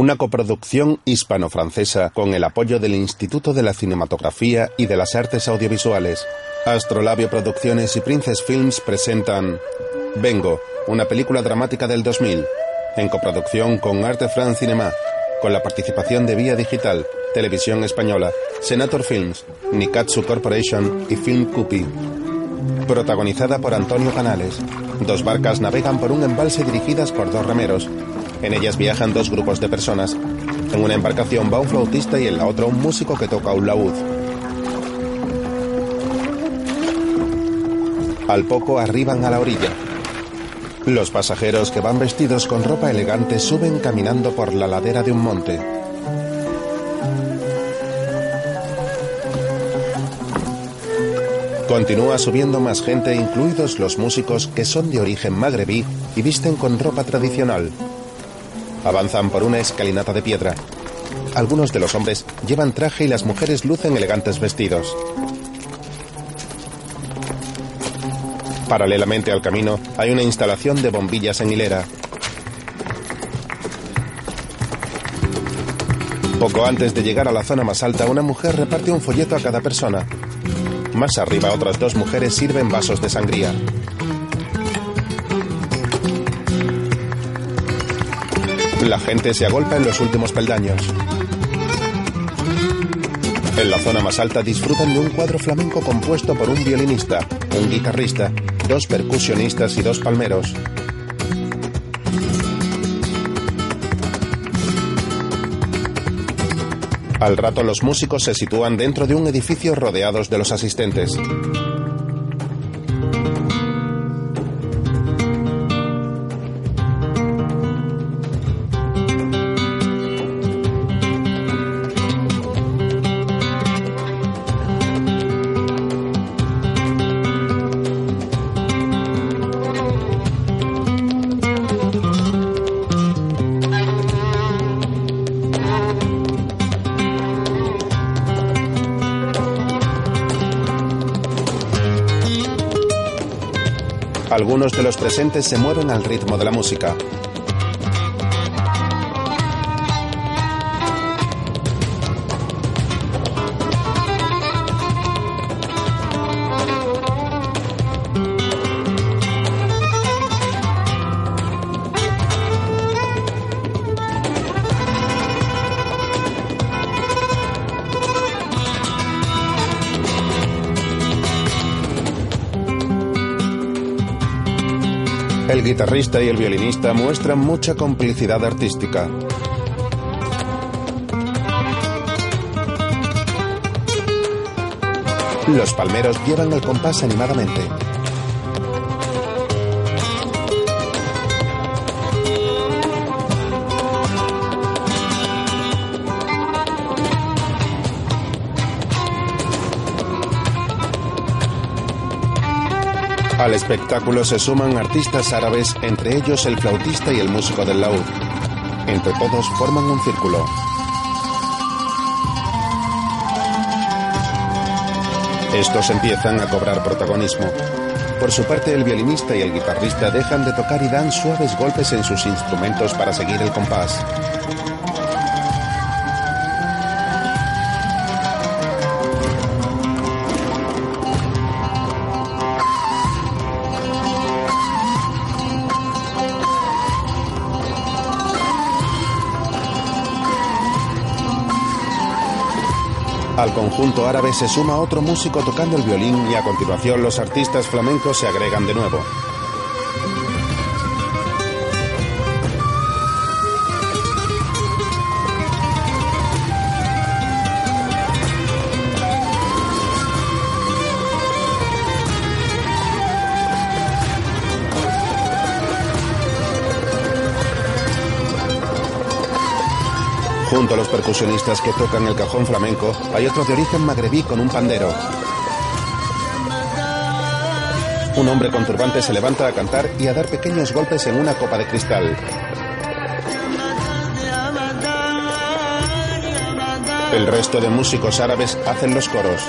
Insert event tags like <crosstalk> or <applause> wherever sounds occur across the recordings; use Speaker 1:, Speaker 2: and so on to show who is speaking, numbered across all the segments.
Speaker 1: una coproducción hispano-francesa con el apoyo del Instituto de la Cinematografía y de las Artes Audiovisuales. Astrolabio Producciones y Princess Films presentan Vengo, una película dramática del 2000, en coproducción con Arte France Cinema, con la participación de Vía Digital, Televisión Española, Senator Films, Nikatsu Corporation y Film Cupi. Protagonizada por Antonio Canales. Dos barcas navegan por un embalse dirigidas por dos remeros. En ellas viajan dos grupos de personas. En una embarcación va un flautista y en la otra un músico que toca un laúd. Al poco arriban a la orilla. Los pasajeros que van vestidos con ropa elegante suben caminando por la ladera de un monte. Continúa subiendo más gente, incluidos los músicos que son de origen magrebí y visten con ropa tradicional. Avanzan por una escalinata de piedra. Algunos de los hombres llevan traje y las mujeres lucen elegantes vestidos. Paralelamente al camino hay una instalación de bombillas en hilera. Poco antes de llegar a la zona más alta, una mujer reparte un folleto a cada persona. Más arriba, otras dos mujeres sirven vasos de sangría. La gente se agolpa en los últimos peldaños. En la zona más alta disfrutan de un cuadro flamenco compuesto por un violinista, un guitarrista, dos percusionistas y dos palmeros. Al rato los músicos se sitúan dentro de un edificio rodeados de los asistentes. Algunos de los presentes se mueven al ritmo de la música. Guitarrista y el violinista muestran mucha complicidad artística. Los palmeros llevan el compás animadamente. Al espectáculo se suman artistas árabes, entre ellos el flautista y el músico del laúd. Entre todos forman un círculo. Estos empiezan a cobrar protagonismo. Por su parte, el violinista y el guitarrista dejan de tocar y dan suaves golpes en sus instrumentos para seguir el compás. Al conjunto árabe se suma otro músico tocando el violín y a continuación los artistas flamencos se agregan de nuevo. Junto a los percusionistas que tocan el cajón flamenco, hay otro de origen magrebí con un pandero. Un hombre con turbante se levanta a cantar y a dar pequeños golpes en una copa de cristal. El resto de músicos árabes hacen los coros.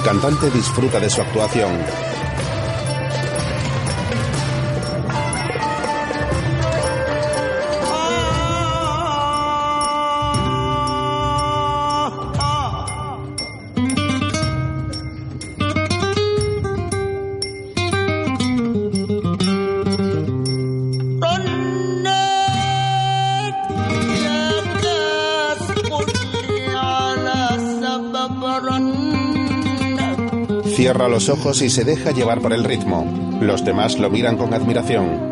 Speaker 1: El cantante disfruta de su actuación. Los ojos y se deja llevar por el ritmo. Los demás lo miran con admiración.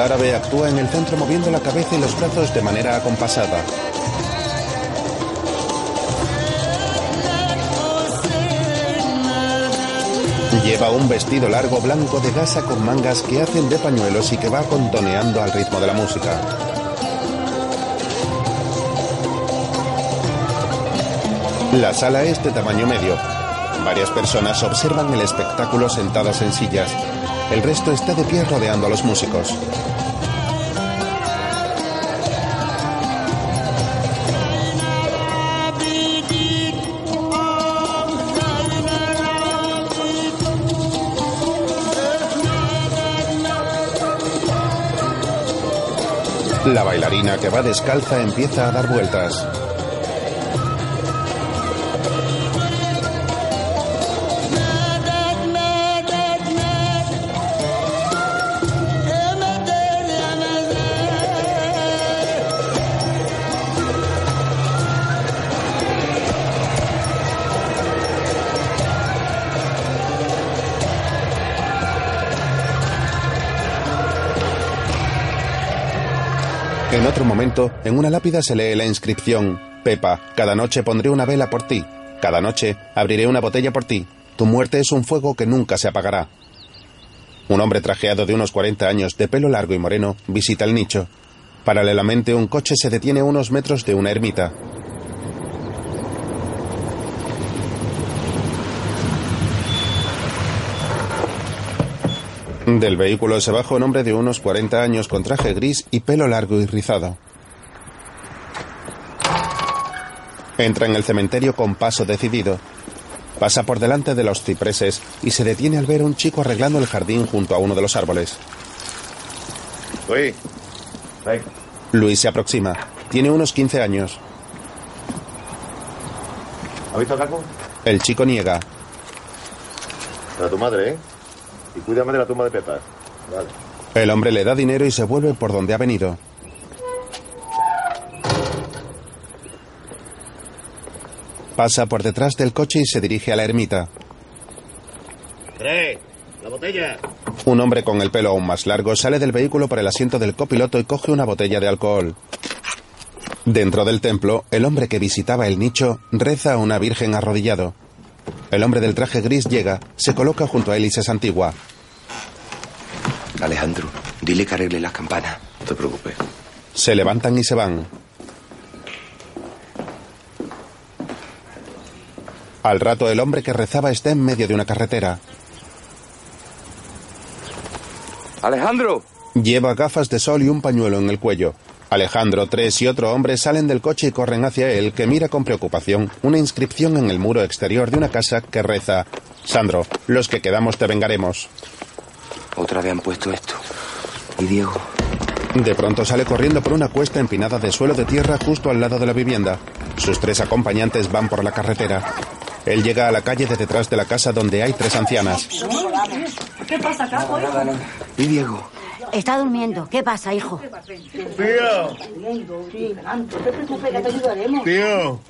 Speaker 1: Árabe actúa en el centro moviendo la cabeza y los brazos de manera acompasada. Lleva un vestido largo blanco de gasa con mangas que hacen de pañuelos y que va contoneando al ritmo de la música. La sala es de tamaño medio. Varias personas observan el espectáculo sentadas en sillas. El resto está de pie rodeando a los músicos. La bailarina que va descalza empieza a dar vueltas. En otro momento, en una lápida se lee la inscripción: Pepa, cada noche pondré una vela por ti. Cada noche abriré una botella por ti. Tu muerte es un fuego que nunca se apagará. Un hombre trajeado de unos 40 años, de pelo largo y moreno, visita el nicho. Paralelamente, un coche se detiene a unos metros de una ermita. Del vehículo se baja un hombre de unos 40 años con traje gris y pelo largo y rizado. Entra en el cementerio con paso decidido. Pasa por delante de los cipreses y se detiene al ver a un chico arreglando el jardín junto a uno de los árboles.
Speaker 2: Luis. Ven.
Speaker 1: Luis se aproxima. Tiene unos 15 años.
Speaker 2: ¿Has visto a Caco?
Speaker 1: El chico niega.
Speaker 2: Para tu madre, ¿eh? Y cuídame de la tumba de Pepa. Vale.
Speaker 1: El hombre le da dinero y se vuelve por donde ha venido. Pasa por detrás del coche y se dirige a la ermita.
Speaker 2: ¡Tres! ¡La botella!
Speaker 1: Un hombre con el pelo aún más largo sale del vehículo por el asiento del copiloto y coge una botella de alcohol. Dentro del templo, el hombre que visitaba el nicho reza a una virgen arrodillado. El hombre del traje gris llega, se coloca junto a él y se santigua.
Speaker 3: Alejandro, dile que arregle las campanas.
Speaker 2: No te preocupes.
Speaker 1: Se levantan y se van. Al rato el hombre que rezaba está en medio de una carretera.
Speaker 3: Alejandro.
Speaker 1: Lleva gafas de sol y un pañuelo en el cuello. Alejandro, tres y otro hombre salen del coche y corren hacia él, que mira con preocupación una inscripción en el muro exterior de una casa que reza: Sandro, los que quedamos te vengaremos.
Speaker 3: Otra vez han puesto esto. ¿Y Diego?
Speaker 1: De pronto sale corriendo por una cuesta empinada de suelo de tierra justo al lado de la vivienda. Sus tres acompañantes van por la carretera. Él llega a la calle de detrás de la casa donde hay tres ancianas.
Speaker 4: ¿Qué pasa, Capo?
Speaker 3: ¿Y Diego?
Speaker 5: Está durmiendo. ¿Qué pasa, hijo?
Speaker 6: Tío,
Speaker 4: No te preocupes, que te ayudaremos.
Speaker 6: tío,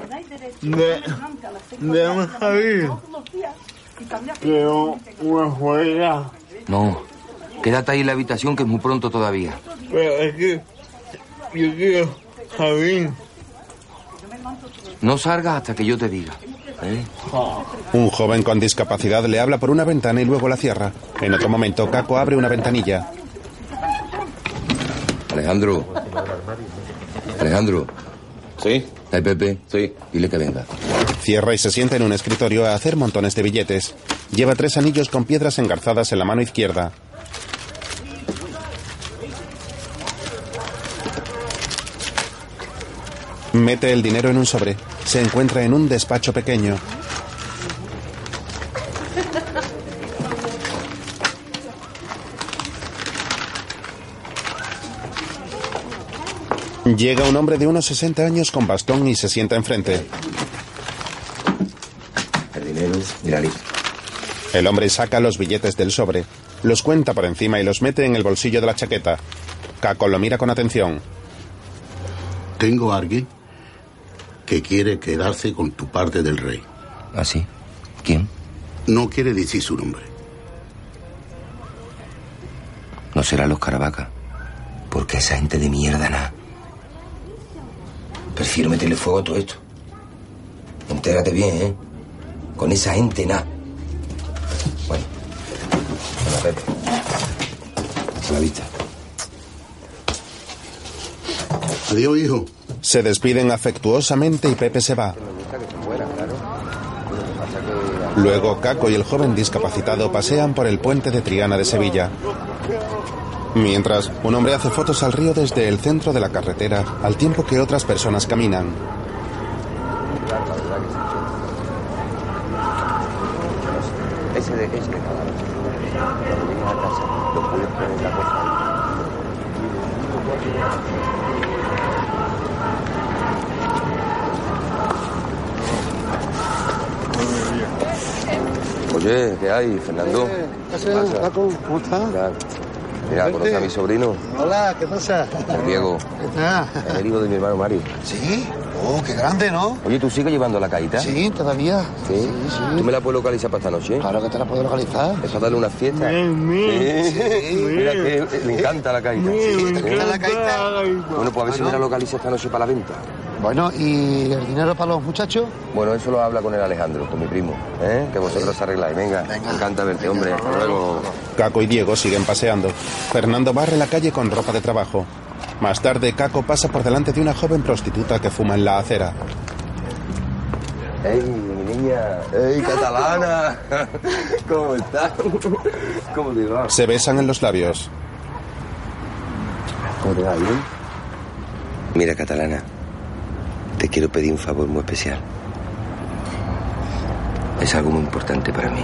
Speaker 6: de, déjame salir. Quiero una juega,
Speaker 3: No. Quédate ahí en la habitación que es muy pronto todavía.
Speaker 6: pero es que yo quiero salir.
Speaker 3: No salgas hasta que yo te diga. ¿eh?
Speaker 1: Un joven con discapacidad le habla por una ventana y luego la cierra. En otro momento, Caco abre una ventanilla.
Speaker 3: Alejandro. Alejandro.
Speaker 7: ¿Sí?
Speaker 3: ¿Hay Pepe?
Speaker 7: Sí.
Speaker 3: Dile que venga.
Speaker 1: Cierra y se sienta en un escritorio a hacer montones de billetes. Lleva tres anillos con piedras engarzadas en la mano izquierda. Mete el dinero en un sobre. Se encuentra en un despacho pequeño. Llega un hombre de unos 60 años con bastón y se sienta enfrente.
Speaker 3: El dinero, mira listo.
Speaker 1: El hombre saca los billetes del sobre, los cuenta por encima y los mete en el bolsillo de la chaqueta. Caco lo mira con atención.
Speaker 8: Tengo a alguien que quiere quedarse con tu parte del rey.
Speaker 3: ¿Ah, sí? ¿Quién?
Speaker 8: No quiere decir su nombre.
Speaker 3: No será los Caravaca. Porque esa gente de mierda nada. Prefiero meterle fuego a todo esto. Entérate bien, ¿eh? Con esa gente nada. Bueno. Venga, Pepe. A la vista.
Speaker 8: Adiós, hijo.
Speaker 1: Se despiden afectuosamente y Pepe se va. Luego Caco y el joven discapacitado pasean por el puente de Triana de Sevilla. Mientras, un hombre hace fotos al río desde el centro de la carretera, al tiempo que otras personas caminan.
Speaker 3: Ese de, ese de cosa. Oye, ¿qué hay, Fernando?
Speaker 9: ¿Cómo estás?
Speaker 3: Mira, Mira, conoce a mi sobrino,
Speaker 9: Hola, ¿qué pasa?
Speaker 3: el Diego.
Speaker 9: ¿Qué tal?
Speaker 3: Es el hijo de mi hermano Mario.
Speaker 9: ¿Sí? Oh, qué grande, ¿no?
Speaker 3: Oye, ¿tú sigues llevando la caíta?
Speaker 9: Sí, todavía.
Speaker 3: ¿Sí? ¿Tú me la puedes localizar para esta noche?
Speaker 9: Claro que te la puedo localizar.
Speaker 3: Es para darle una fiesta.
Speaker 6: Bien,
Speaker 3: Sí. Mira que le encanta la caíta.
Speaker 9: Sí, ¿te gusta la caíta?
Speaker 3: Bueno, pues a ver si me la localiza esta noche para la venta.
Speaker 9: Bueno, ¿y el dinero para los muchachos?
Speaker 3: Bueno, eso lo habla con el Alejandro, con mi primo. ¿eh? Que vosotros arregláis. Venga, me encanta verte, hombre. Hasta luego.
Speaker 1: Caco y Diego siguen paseando. Fernando barre la calle con ropa de trabajo. Más tarde, Caco pasa por delante de una joven prostituta que fuma en la acera.
Speaker 3: ¡Ey, mi niña! ¡Ey, catalana! <laughs> ¿Cómo estás? <laughs> ¿Cómo te va?
Speaker 1: Se besan en los labios.
Speaker 3: ¿Cómo te va, bien? Mira, catalana, quiero pedir un favor muy especial. Es algo muy importante para mí.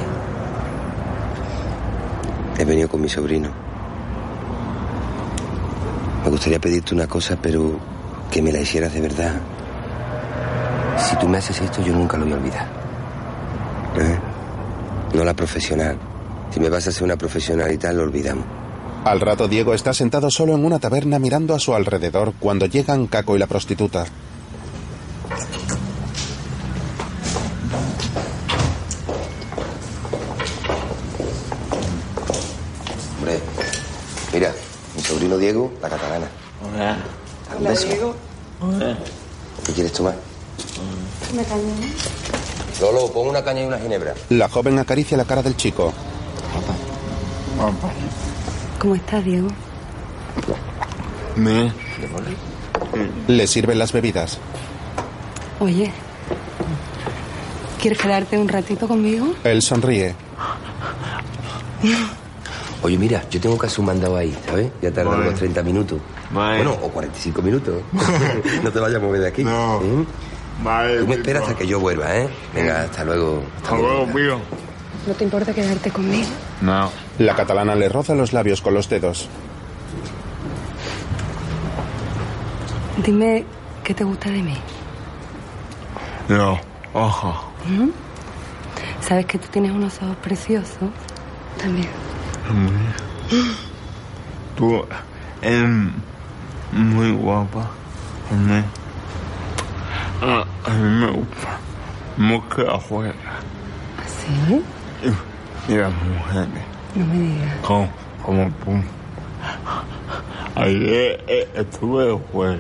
Speaker 3: He venido con mi sobrino. Me gustaría pedirte una cosa, pero que me la hicieras de verdad. Si tú me haces esto, yo nunca lo voy a olvidar. ¿Eh? No la profesional. Si me vas a hacer una profesional y tal, lo olvidamos.
Speaker 1: Al rato, Diego está sentado solo en una taberna mirando a su alrededor cuando llegan Caco y la prostituta.
Speaker 3: Diego, la catalana.
Speaker 6: Hola.
Speaker 3: Un beso.
Speaker 6: Hola.
Speaker 3: ¿Qué quieres tomar?
Speaker 5: Una caña.
Speaker 3: Lolo, pon una caña y una ginebra.
Speaker 1: La joven acaricia la cara del chico.
Speaker 5: ¿Cómo estás, Diego?
Speaker 6: Me.
Speaker 1: Le sirven las bebidas.
Speaker 5: Oye, ¿quieres quedarte un ratito conmigo?
Speaker 1: Él sonríe. <laughs>
Speaker 3: Oye, mira, yo tengo que hacer un mandado ahí, ¿sabes? Ya tardan unos 30 minutos. Bueno, o 45 minutos. <laughs> <laughs> no te vayas a mover de aquí.
Speaker 6: No.
Speaker 3: ¿eh?
Speaker 6: Vale.
Speaker 3: Tú me esperas hasta que yo vuelva, ¿eh? Venga, hasta luego.
Speaker 6: Hasta luego, tío.
Speaker 5: ¿No te importa quedarte conmigo?
Speaker 6: No.
Speaker 1: La catalana le roza los labios con los dedos.
Speaker 5: Dime qué te gusta de mí.
Speaker 6: No. Ojo.
Speaker 5: ¿Mm? Sabes que tú tienes unos ojos preciosos. También.
Speaker 6: Tú eres muy guapa. A mí, a, a mí me gusta mucho afuera.
Speaker 5: ¿Sí?
Speaker 6: Y las mujeres.
Speaker 5: No me digas.
Speaker 6: Como, como tú. Ayer eh, estuve afuera.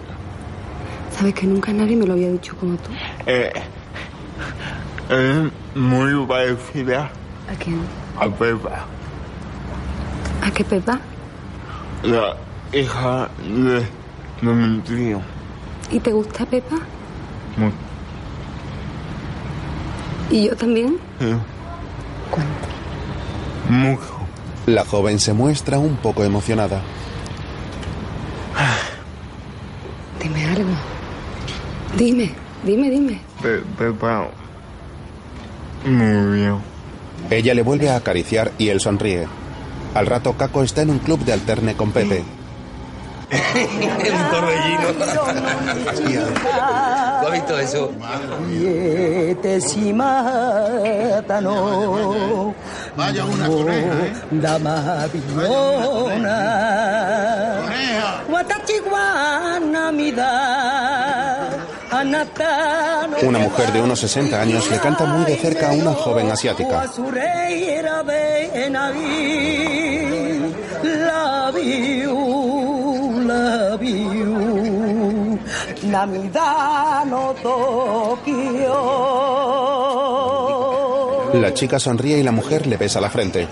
Speaker 5: Sabes que nunca nadie me lo había dicho como tú.
Speaker 6: eh, es muy parecida
Speaker 5: ¿A quién?
Speaker 6: a Pepa,
Speaker 5: ¿A qué Pepa?
Speaker 6: la hija de, de mi tío.
Speaker 5: ¿Y te gusta Pepa?
Speaker 6: Mu-
Speaker 5: ¿Y yo también?
Speaker 6: sí,
Speaker 5: ¿Cuánto?
Speaker 6: Mucho.
Speaker 1: La joven se muestra un poco emocionada.
Speaker 5: Dime algo. Dime, dime, dime.
Speaker 6: Pe- Pepa. Muy bien.
Speaker 1: Ella le vuelve a acariciar y él sonríe. Al rato Caco está en un club de alterne con Pepe. <laughs>
Speaker 3: un torbellino. ¿Tú has visto eso?
Speaker 8: Vaya una coneja, ¿eh?
Speaker 7: Dama Coneja.
Speaker 1: Una mujer de unos 60 años le canta muy de cerca a una joven asiática. La chica sonríe y la mujer le besa la frente.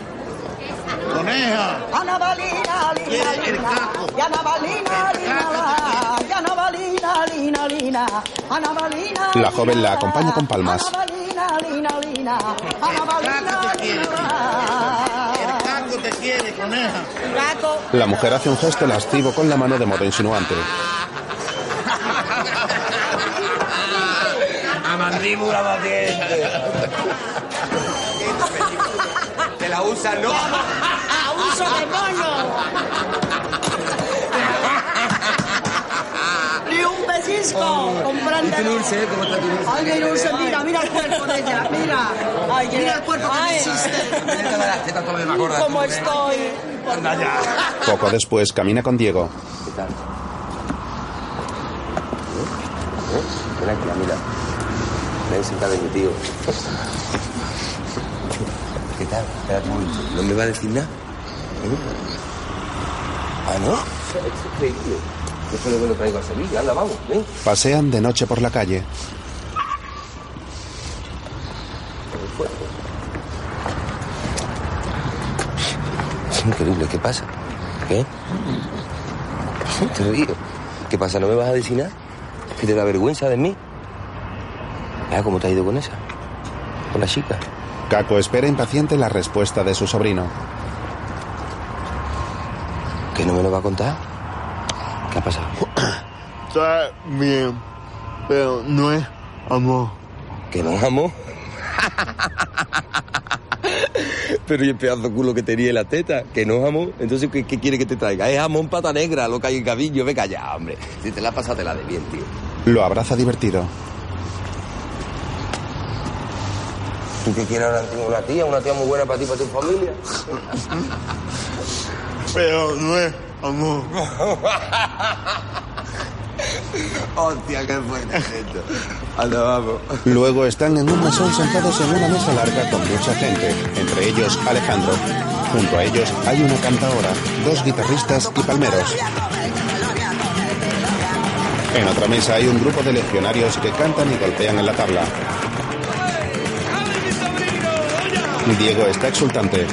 Speaker 8: Coneja.
Speaker 7: La
Speaker 1: joven la acompaña con palmas.
Speaker 7: La.
Speaker 1: Mujer hace un gesto lascivo con la mano de modo insinuante.
Speaker 3: A mandíbula batiente. <laughs> Te la usan, ¿no?
Speaker 7: ¡Abuso de mono! ¡Ni ¡Comprando!
Speaker 3: Dulce, ¿cómo está tu dulce?
Speaker 7: ¡Ay, qué dulce! Mira, mira el cuerpo de ella, mira. <laughs> Ay, mira el cuerpo que hiciste. ¿Cómo
Speaker 3: tú, ¿eh?
Speaker 7: estoy?
Speaker 3: Anda ya.
Speaker 1: Poco después camina con Diego.
Speaker 3: ¿Qué tal? ¿Eh? Ven aquí, mira. Ven, siéntate mi tío. ¿Qué tal? Espérate un momento. ¿No me va a decir nada? ¿Eh? ¿Ah, no? Es increíble. Yo solo me lo traigo a Sevilla. Anda, vamos, ven.
Speaker 1: Pasean de noche por la calle.
Speaker 3: Es increíble. ¿Qué pasa? ¿Qué? Te río. ¿Qué pasa? ¿No me vas a decir nada? ¿Que te da vergüenza de mí? Ah, ¿cómo te ha ido con esa? Con la chica.
Speaker 1: Caco espera impaciente la respuesta de su sobrino.
Speaker 3: ¿Que no me lo va a contar? ¿Qué ha pasado? <clears throat>
Speaker 6: Está bien, pero no es amor.
Speaker 3: ¿Que no amo? <laughs> Pero y el pedazo de culo que tenía en la teta, que no amo. Entonces, ¿qué, qué quiere que te traiga? Es jamón pata negra, lo que hay en Cabillo. Venga ya, hombre. Si te la pasas, te la de bien, tío.
Speaker 1: Lo abraza divertido.
Speaker 3: ¿Tú qué quieres ahora? ¿Tengo una tía? ¿Una tía muy buena para ti, para tu familia?
Speaker 6: Pero no es amor. <laughs>
Speaker 3: Hostia, qué fuerte es esto. Anda, vamos.
Speaker 1: Luego están en un mesón sentados en una mesa larga con mucha gente, entre ellos Alejandro. Junto a ellos hay una cantaora, dos guitarristas y palmeros. En otra mesa hay un grupo de legionarios que cantan y golpean en la tabla. Diego está exultante.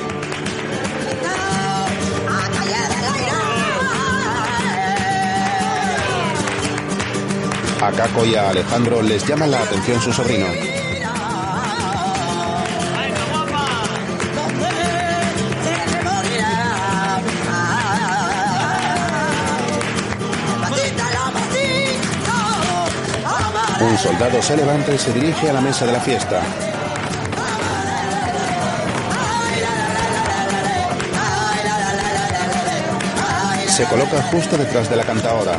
Speaker 1: A Caco y a Alejandro les llama la atención su sobrino. Un soldado se levanta y se dirige a la mesa de la fiesta. Se coloca justo detrás de la cantaora.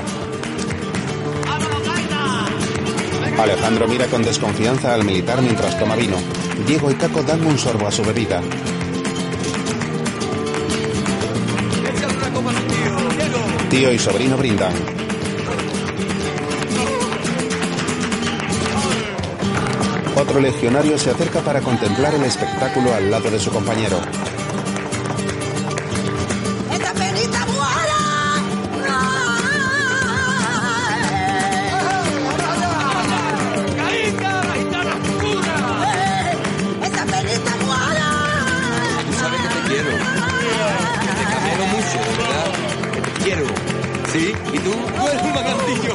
Speaker 1: Alejandro mira con desconfianza al militar mientras toma vino. Diego y Caco dan un sorbo a su bebida. Tío y sobrino brindan. Otro legionario se acerca para contemplar el espectáculo al lado de su compañero.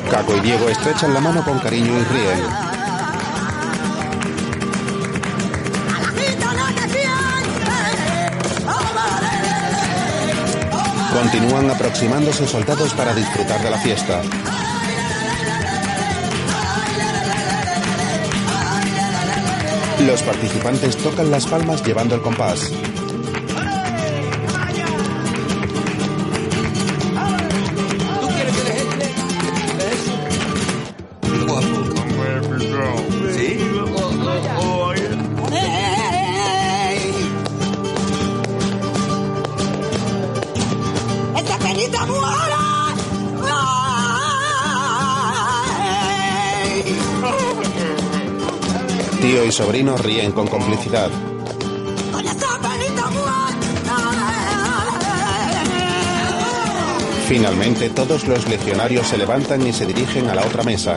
Speaker 1: Caco y Diego estrechan la mano con cariño y ríen. Continúan aproximándose soldados para disfrutar de la fiesta. Los participantes tocan las palmas llevando el compás. Ríen con complicidad. Finalmente, todos los legionarios se levantan y se dirigen a la otra mesa.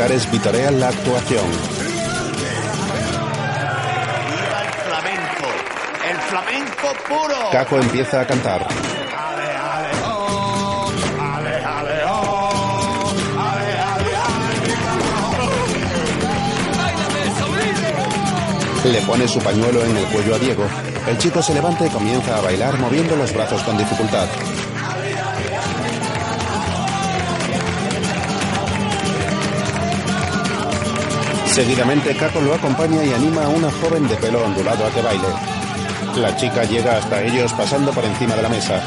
Speaker 1: Militares vitorean la actuación.
Speaker 10: el flamenco! ¡El flamenco puro!
Speaker 1: Caco empieza a cantar. Le pone su pañuelo en el cuello a Diego. El chico se levanta y comienza a bailar moviendo los brazos con dificultad. Seguidamente Caco lo acompaña y anima a una joven de pelo ondulado a que baile. La chica llega hasta ellos pasando por encima de la mesa.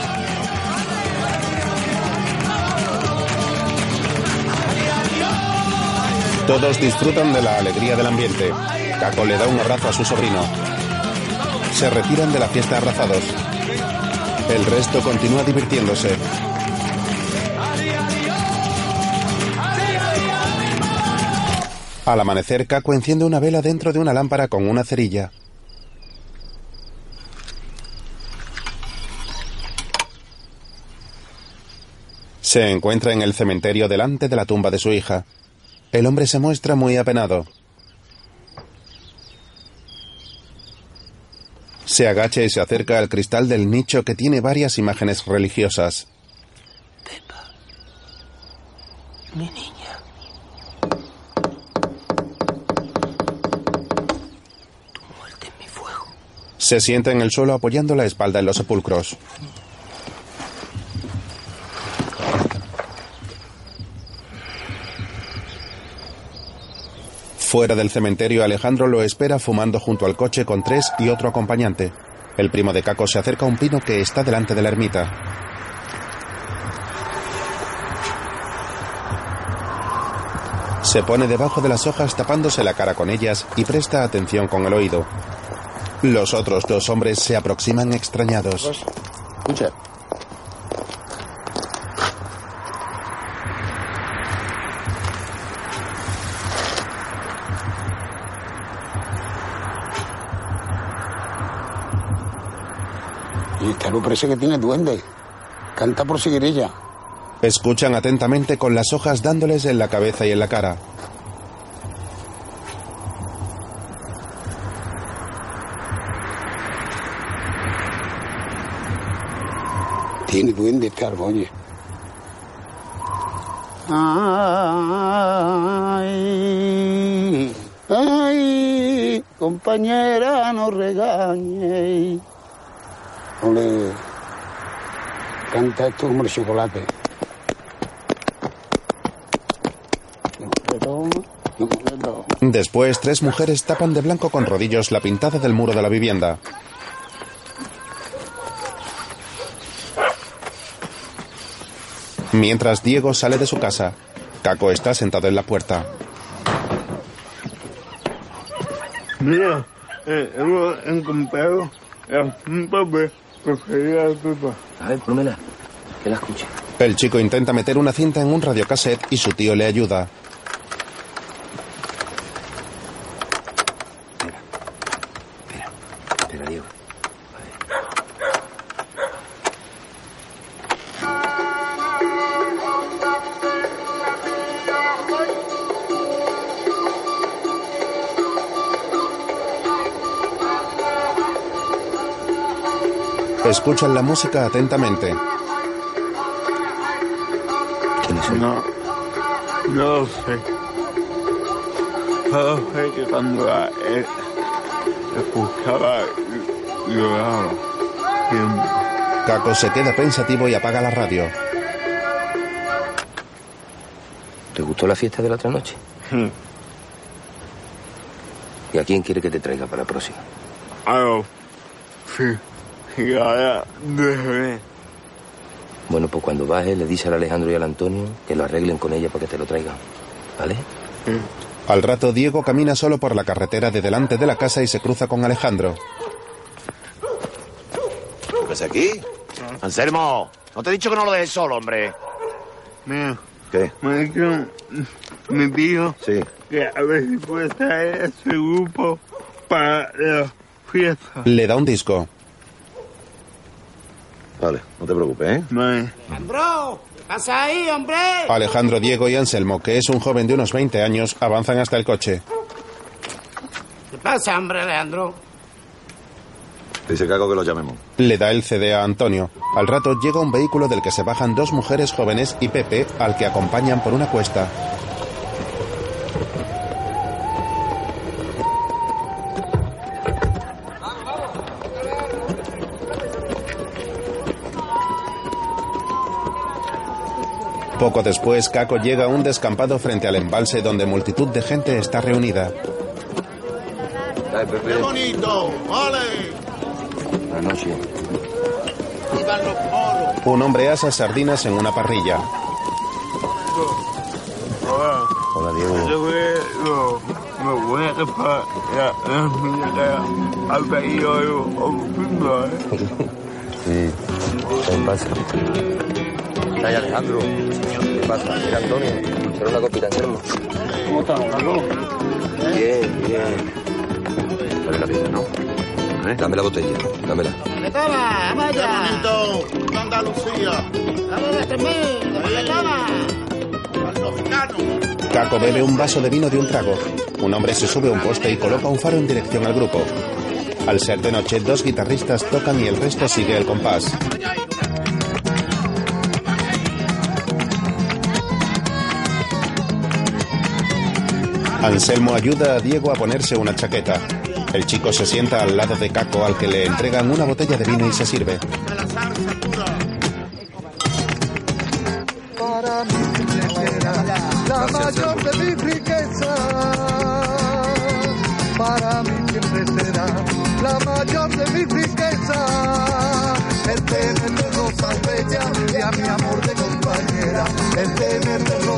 Speaker 1: Todos disfrutan de la alegría del ambiente. Caco le da un abrazo a su sobrino. Se retiran de la fiesta abrazados. El resto continúa divirtiéndose. Al amanecer, Caco enciende una vela dentro de una lámpara con una cerilla. Se encuentra en el cementerio delante de la tumba de su hija. El hombre se muestra muy apenado. Se agacha y se acerca al cristal del nicho que tiene varias imágenes religiosas.
Speaker 11: Mi niña.
Speaker 1: Se sienta en el suelo apoyando la espalda en los sepulcros. Fuera del cementerio, Alejandro lo espera fumando junto al coche con tres y otro acompañante. El primo de Caco se acerca a un pino que está delante de la ermita. Se pone debajo de las hojas tapándose la cara con ellas y presta atención con el oído. Los otros dos hombres se aproximan extrañados.
Speaker 9: Escucha. Y esta parece que tiene duende. Canta por seguir ella.
Speaker 1: Escuchan atentamente con las hojas dándoles en la cabeza y en la cara.
Speaker 9: Tiene duende este árbol, oye. Ay, ay, compañera, no regañe. Ole, canta esto como el chocolate. No no.
Speaker 1: Después, tres mujeres tapan de blanco con rodillos la pintada del muro de la vivienda. Mientras Diego sale de su casa, Caco está sentado en la puerta.
Speaker 6: Mira, eh, hemos encontrado pipa.
Speaker 3: A ver, pónmela, que la escuche.
Speaker 1: El chico intenta meter una cinta en un radiocassette y su tío le ayuda. Escuchan la música atentamente.
Speaker 6: No, no lo sé. Solo sé que cuando la eh, escuchaba lloraba. Siempre.
Speaker 1: Caco se queda pensativo y apaga la radio.
Speaker 3: ¿Te gustó la fiesta de la otra noche?
Speaker 6: Sí.
Speaker 3: ¿Y a quién quiere que te traiga para la próxima?
Speaker 6: Algo. Sí.
Speaker 3: Bueno, pues cuando baje le dice al Alejandro y al Antonio que lo arreglen con ella para que te lo traigan. ¿Vale?
Speaker 1: Al rato Diego camina solo por la carretera de delante de la casa y se cruza con Alejandro.
Speaker 10: ¿Qué pasa aquí? Anselmo, no te he dicho que no lo dejes solo, hombre.
Speaker 6: Mira,
Speaker 10: ¿Qué?
Speaker 6: me ha dicho mi tío
Speaker 10: Sí.
Speaker 6: que a ver si puede traer ese grupo para la fiesta.
Speaker 1: Le da un disco.
Speaker 10: Vale, no te preocupes, ¿eh?
Speaker 6: Vale.
Speaker 7: Bro, ¿qué pasa ahí, hombre?
Speaker 1: Alejandro, Diego y Anselmo, que es un joven de unos 20 años, avanzan hasta el coche.
Speaker 7: ¿Qué pasa, hombre, Alejandro?
Speaker 10: Dice Caco que lo llamemos.
Speaker 1: Le da el CD a Antonio. Al rato llega un vehículo del que se bajan dos mujeres jóvenes y Pepe, al que acompañan por una cuesta. Poco después, Caco llega a un descampado frente al embalse donde multitud de gente está reunida.
Speaker 3: Pepe.
Speaker 2: bonito! ¡Ole!
Speaker 3: Buenas noches.
Speaker 2: ¡Vivan los moros!
Speaker 1: Un hombre asa sardinas en una parrilla.
Speaker 6: Hola.
Speaker 3: Hola, Diego.
Speaker 6: La, la ¿eh? <laughs>
Speaker 3: Sí. ¿Qué pasa? ¿Qué hay, Alejandro? ¿Qué pasa? Mira, Antonio. Quiero una copita, Anselmo.
Speaker 6: ¿Cómo estamos, Paco?
Speaker 3: Bien, bien. Dale la pizza, ¿no? Dame la botella, dámela.
Speaker 7: ¡Le toma, vaya!
Speaker 2: ¡Bonito! ¡Andalucía!
Speaker 7: ¡Vamos a toma!
Speaker 2: ¡Al mexicano!
Speaker 1: Caco bebe un vaso de vino de un trago. Un hombre se sube a un poste y coloca un faro en dirección al grupo. Al ser de noche, dos guitarristas tocan y el resto sigue el compás. Anselmo ayuda a Diego a ponerse una chaqueta. El chico se sienta al lado de Caco al que le entregan una botella de vino y se sirve.
Speaker 12: Para mí será la mayor de mis riquezas. Para mí siempre será la mayor de mis riquezas.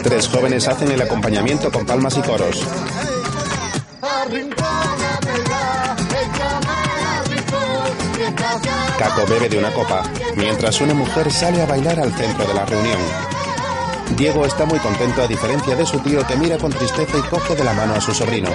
Speaker 1: Tres jóvenes hacen el acompañamiento con palmas y coros. Caco bebe de una copa, mientras una mujer sale a bailar al centro de la reunión. Diego está muy contento a diferencia de su tío que mira con tristeza y coge de la mano a su sobrino.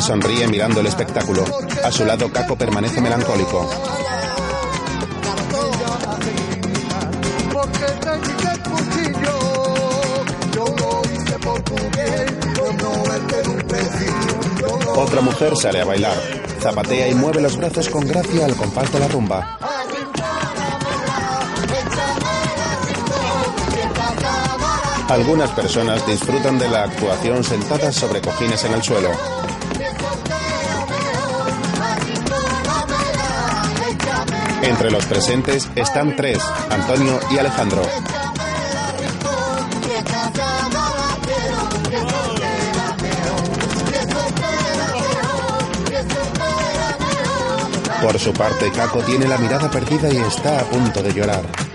Speaker 1: Sonríe mirando el espectáculo. A su lado Caco permanece melancólico. Otra mujer sale a bailar. Zapatea y mueve los brazos con gracia al compás de la rumba. Algunas personas disfrutan de la actuación sentadas sobre cojines en el suelo. Entre los presentes están tres, Antonio y Alejandro. Por su parte, Caco tiene la mirada perdida y está a punto de llorar.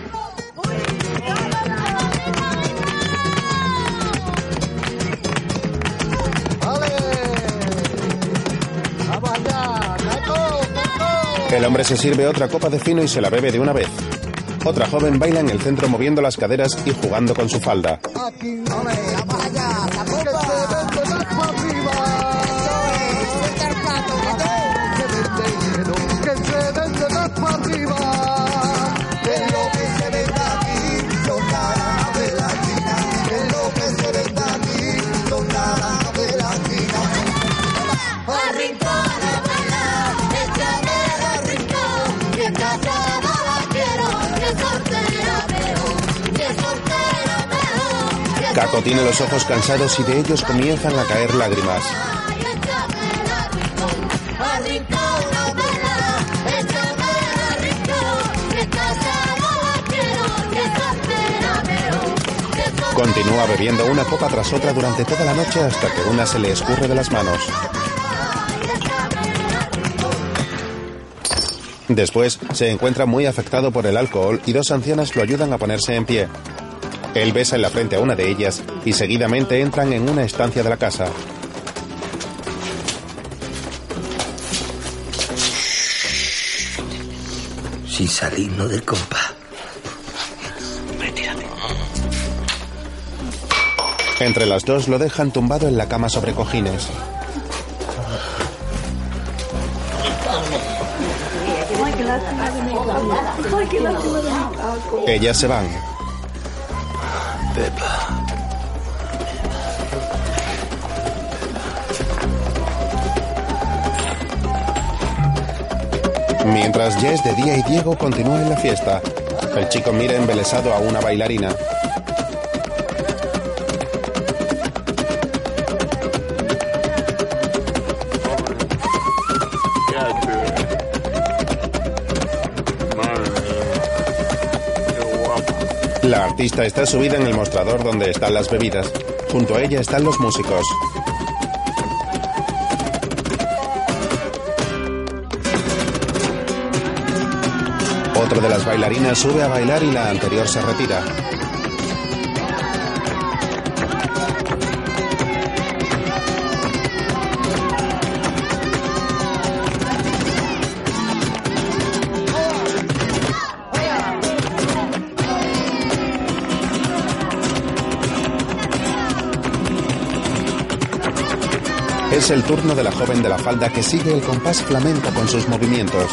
Speaker 1: El hombre se sirve otra copa de fino y se la bebe de una vez. Otra joven baila en el centro moviendo las caderas y jugando con su falda. Caco tiene los ojos cansados y de ellos comienzan a caer lágrimas. Continúa bebiendo una copa tras otra durante toda la noche hasta que una se le escurre de las manos. Después se encuentra muy afectado por el alcohol y dos ancianas lo ayudan a ponerse en pie. Él besa en la frente a una de ellas y seguidamente entran en una estancia de la casa.
Speaker 3: Sin salirnos del compás.
Speaker 1: Entre las dos lo dejan tumbado en la cama sobre cojines.
Speaker 4: Ay, qué lástima
Speaker 1: Mientras es de día y Diego continúa en la fiesta. El chico mira embelesado a una bailarina. La artista está subida en el mostrador donde están las bebidas. Junto a ella están los músicos. Otro de las bailarinas sube a bailar y la anterior se retira. Es el turno de la joven de la falda que sigue el compás flamenco con sus movimientos.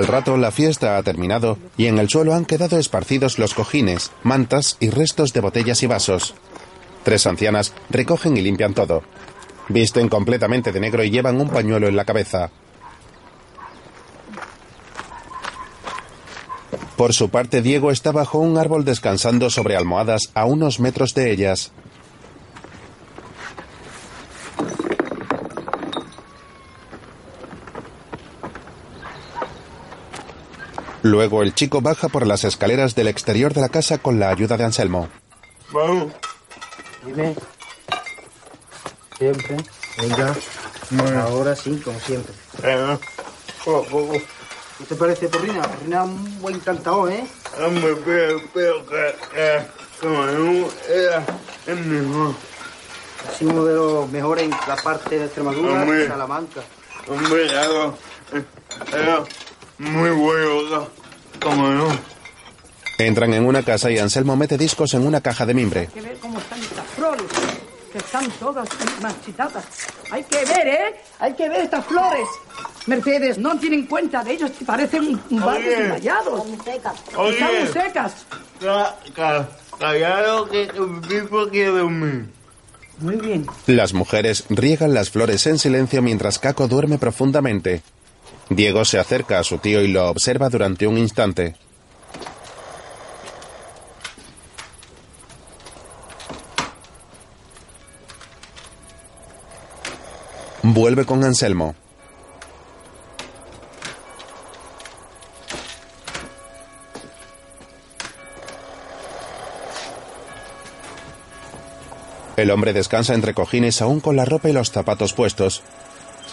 Speaker 1: Al rato la fiesta ha terminado y en el suelo han quedado esparcidos los cojines, mantas y restos de botellas y vasos. Tres ancianas recogen y limpian todo. Visten completamente de negro y llevan un pañuelo en la cabeza. Por su parte, Diego está bajo un árbol descansando sobre almohadas a unos metros de ellas. Luego el chico baja por las escaleras del exterior de la casa con la ayuda de Anselmo.
Speaker 6: Vamos.
Speaker 13: Dime. Siempre. Venga. Ahora sí, como siempre.
Speaker 6: Eh, poco, poco.
Speaker 13: ¿Qué te parece, Porrina? Porrina es un buen cantador, ¿eh?
Speaker 6: Hombre, pero, pero que, eh, como no era el mejor.
Speaker 13: Es uno de los mejores en la parte de Extremadura
Speaker 6: Hombre.
Speaker 13: y Salamanca.
Speaker 6: Hombre, era, era muy bueno, como no.
Speaker 1: Entran en una casa y Anselmo mete discos en una caja de mimbre.
Speaker 4: Hay que ver cómo están estas flores, que están todas marchitadas. Hay que ver, ¿eh? Hay que ver estas flores.
Speaker 7: Mercedes, no tienen cuenta de ellos, parecen barcos
Speaker 6: Oye.
Speaker 7: envallados.
Speaker 6: Oye.
Speaker 7: Están muy secas.
Speaker 6: Ca- ca- Callado que el tipo quiere dormir.
Speaker 7: Muy bien.
Speaker 1: Las mujeres riegan las flores en silencio mientras Caco duerme profundamente. Diego se acerca a su tío y lo observa durante un instante. Vuelve con Anselmo. El hombre descansa entre cojines aún con la ropa y los zapatos puestos.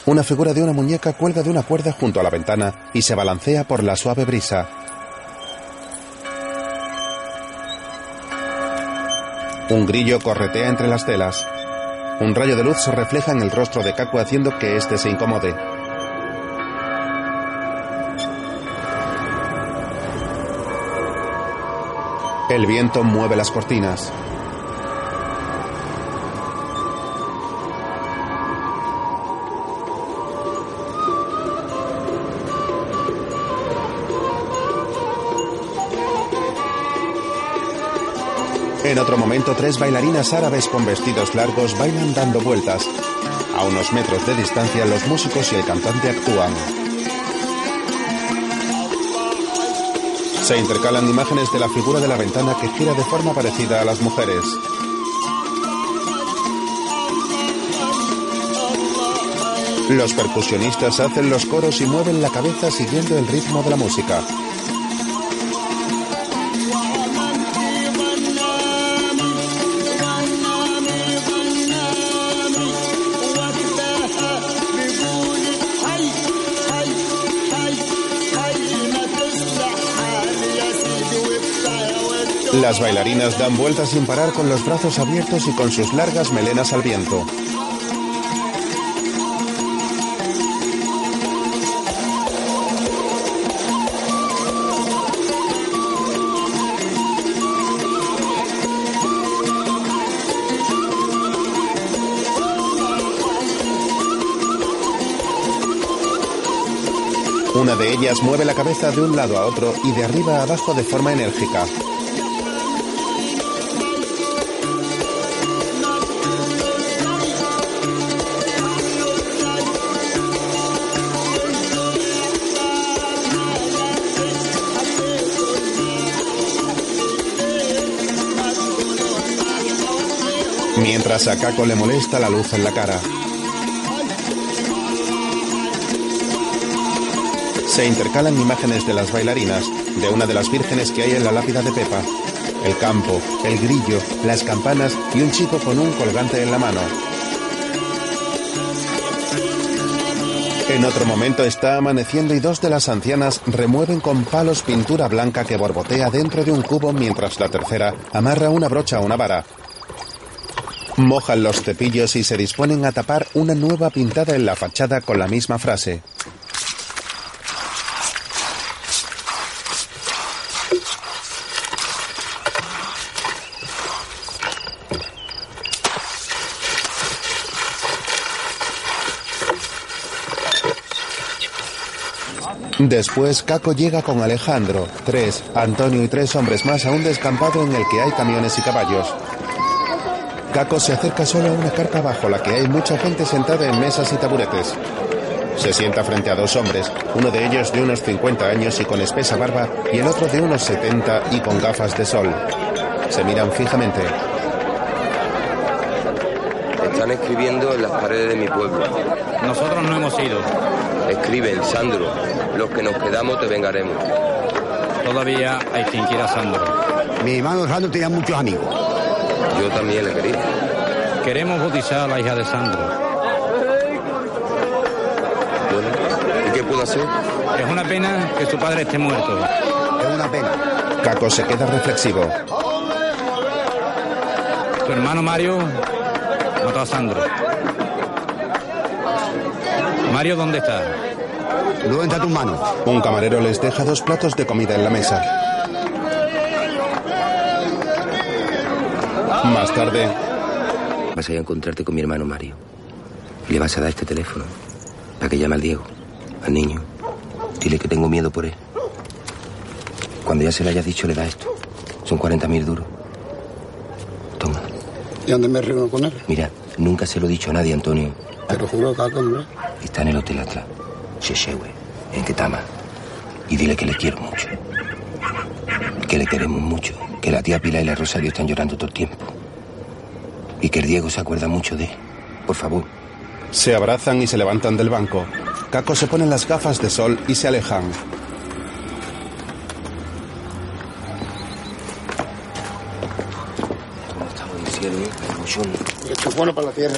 Speaker 1: Una figura de una muñeca cuelga de una cuerda junto a la ventana y se balancea por la suave brisa. Un grillo corretea entre las telas. Un rayo de luz se refleja en el rostro de Caco haciendo que éste se incomode. El viento mueve las cortinas. En otro momento, tres bailarinas árabes con vestidos largos bailan dando vueltas. A unos metros de distancia, los músicos y el cantante actúan. Se intercalan imágenes de la figura de la ventana que gira de forma parecida a las mujeres. Los percusionistas hacen los coros y mueven la cabeza siguiendo el ritmo de la música. Las bailarinas dan vueltas sin parar con los brazos abiertos y con sus largas melenas al viento. Una de ellas mueve la cabeza de un lado a otro y de arriba a abajo de forma enérgica. A Caco le molesta la luz en la cara. Se intercalan imágenes de las bailarinas, de una de las vírgenes que hay en la lápida de Pepa. El campo, el grillo, las campanas y un chico con un colgante en la mano. En otro momento está amaneciendo y dos de las ancianas remueven con palos pintura blanca que borbotea dentro de un cubo mientras la tercera amarra una brocha a una vara. Mojan los cepillos y se disponen a tapar una nueva pintada en la fachada con la misma frase. Después, Caco llega con Alejandro, tres, Antonio y tres hombres más a un descampado en el que hay camiones y caballos. Caco se acerca solo a una carpa bajo la que hay mucha gente sentada en mesas y taburetes. Se sienta frente a dos hombres, uno de ellos de unos 50 años y con espesa barba, y el otro de unos 70 y con gafas de sol. Se miran fijamente.
Speaker 3: Están escribiendo en las paredes de mi pueblo.
Speaker 14: Nosotros no hemos ido.
Speaker 3: Escriben, Sandro, los que nos quedamos te vengaremos.
Speaker 14: Todavía hay quien quiera a Sandro.
Speaker 9: Mi hermano Sandro tenía muchos amigos.
Speaker 3: Yo también le quería.
Speaker 14: Queremos bautizar a la hija de Sandro.
Speaker 3: Bueno, ¿y qué puedo hacer?
Speaker 14: Es una pena que su padre esté muerto.
Speaker 9: Es una pena.
Speaker 1: Caco se queda reflexivo.
Speaker 14: Tu hermano Mario mató a Sandro. Mario, ¿dónde está?
Speaker 9: ¿Dónde está tu mano?
Speaker 1: Un camarero les deja dos platos de comida en la mesa. Más tarde,
Speaker 3: Vas a ir a encontrarte con mi hermano Mario. Y le vas a dar este teléfono para que llame al Diego. Al niño. Dile que tengo miedo por él. Cuando ya se le haya dicho, le da esto. Son 40.000 duros. Toma.
Speaker 9: ¿Y dónde me reúno con él?
Speaker 3: Mira, nunca se lo he dicho a nadie, Antonio.
Speaker 9: Te lo juro, Caco, hombre.
Speaker 3: Está en el Hotel Atlas. Sheshewe, en Ketama. Y dile que le quiero mucho. Que le queremos mucho. Que la tía Pilar y la Rosario están llorando todo el tiempo. Y que el Diego se acuerda mucho de él. Por favor.
Speaker 1: Se abrazan y se levantan del banco. Caco se pone las gafas de sol y se alejan.
Speaker 9: Esto es bueno para la tierra.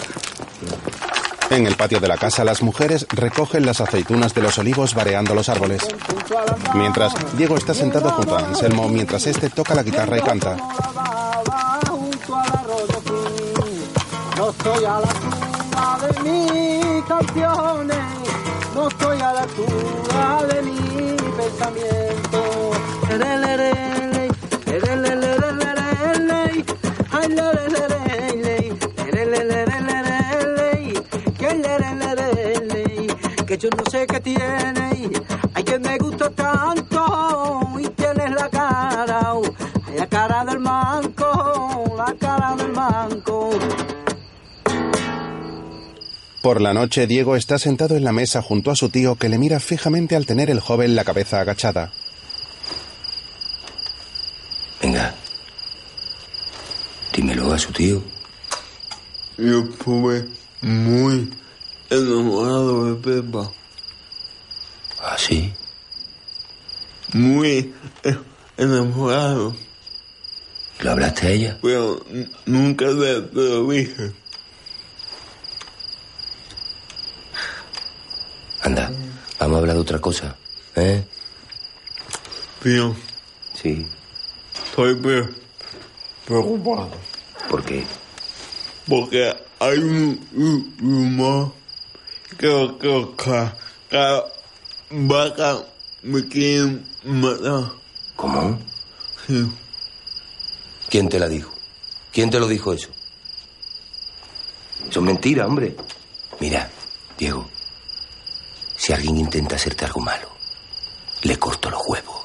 Speaker 1: En el patio de la casa, las mujeres recogen las aceitunas de los olivos vareando los árboles. Mientras, Diego está sentado junto a Anselmo mientras este toca la guitarra y canta.
Speaker 12: No a la de yo no sé qué tiene, ay que me gusta tanto y tienes la cara, oh, la cara del manco, la cara del manco.
Speaker 1: Por la noche, Diego está sentado en la mesa junto a su tío que le mira fijamente al tener el joven la cabeza agachada.
Speaker 3: Venga. Dímelo a su tío.
Speaker 6: Yo estuve muy enamorado de Pepa.
Speaker 3: ¿Ah, sí?
Speaker 6: Muy eh, enamorado.
Speaker 3: ¿Lo hablaste a ella?
Speaker 6: Pero nunca te, te lo dije.
Speaker 3: Anda, vamos a hablar de otra cosa. ¿Eh?
Speaker 6: Tío,
Speaker 3: Sí.
Speaker 6: estoy pre- preocupado.
Speaker 3: ¿Por qué?
Speaker 6: Porque hay un un rumor que que que que vaca me quieren matar.
Speaker 3: ¿Cómo?
Speaker 6: Sí.
Speaker 3: ¿Quién te la dijo? ¿Quién te lo dijo eso? Eso es mentira, hombre. Mira, Diego, si alguien intenta hacerte algo malo, le corto los huevos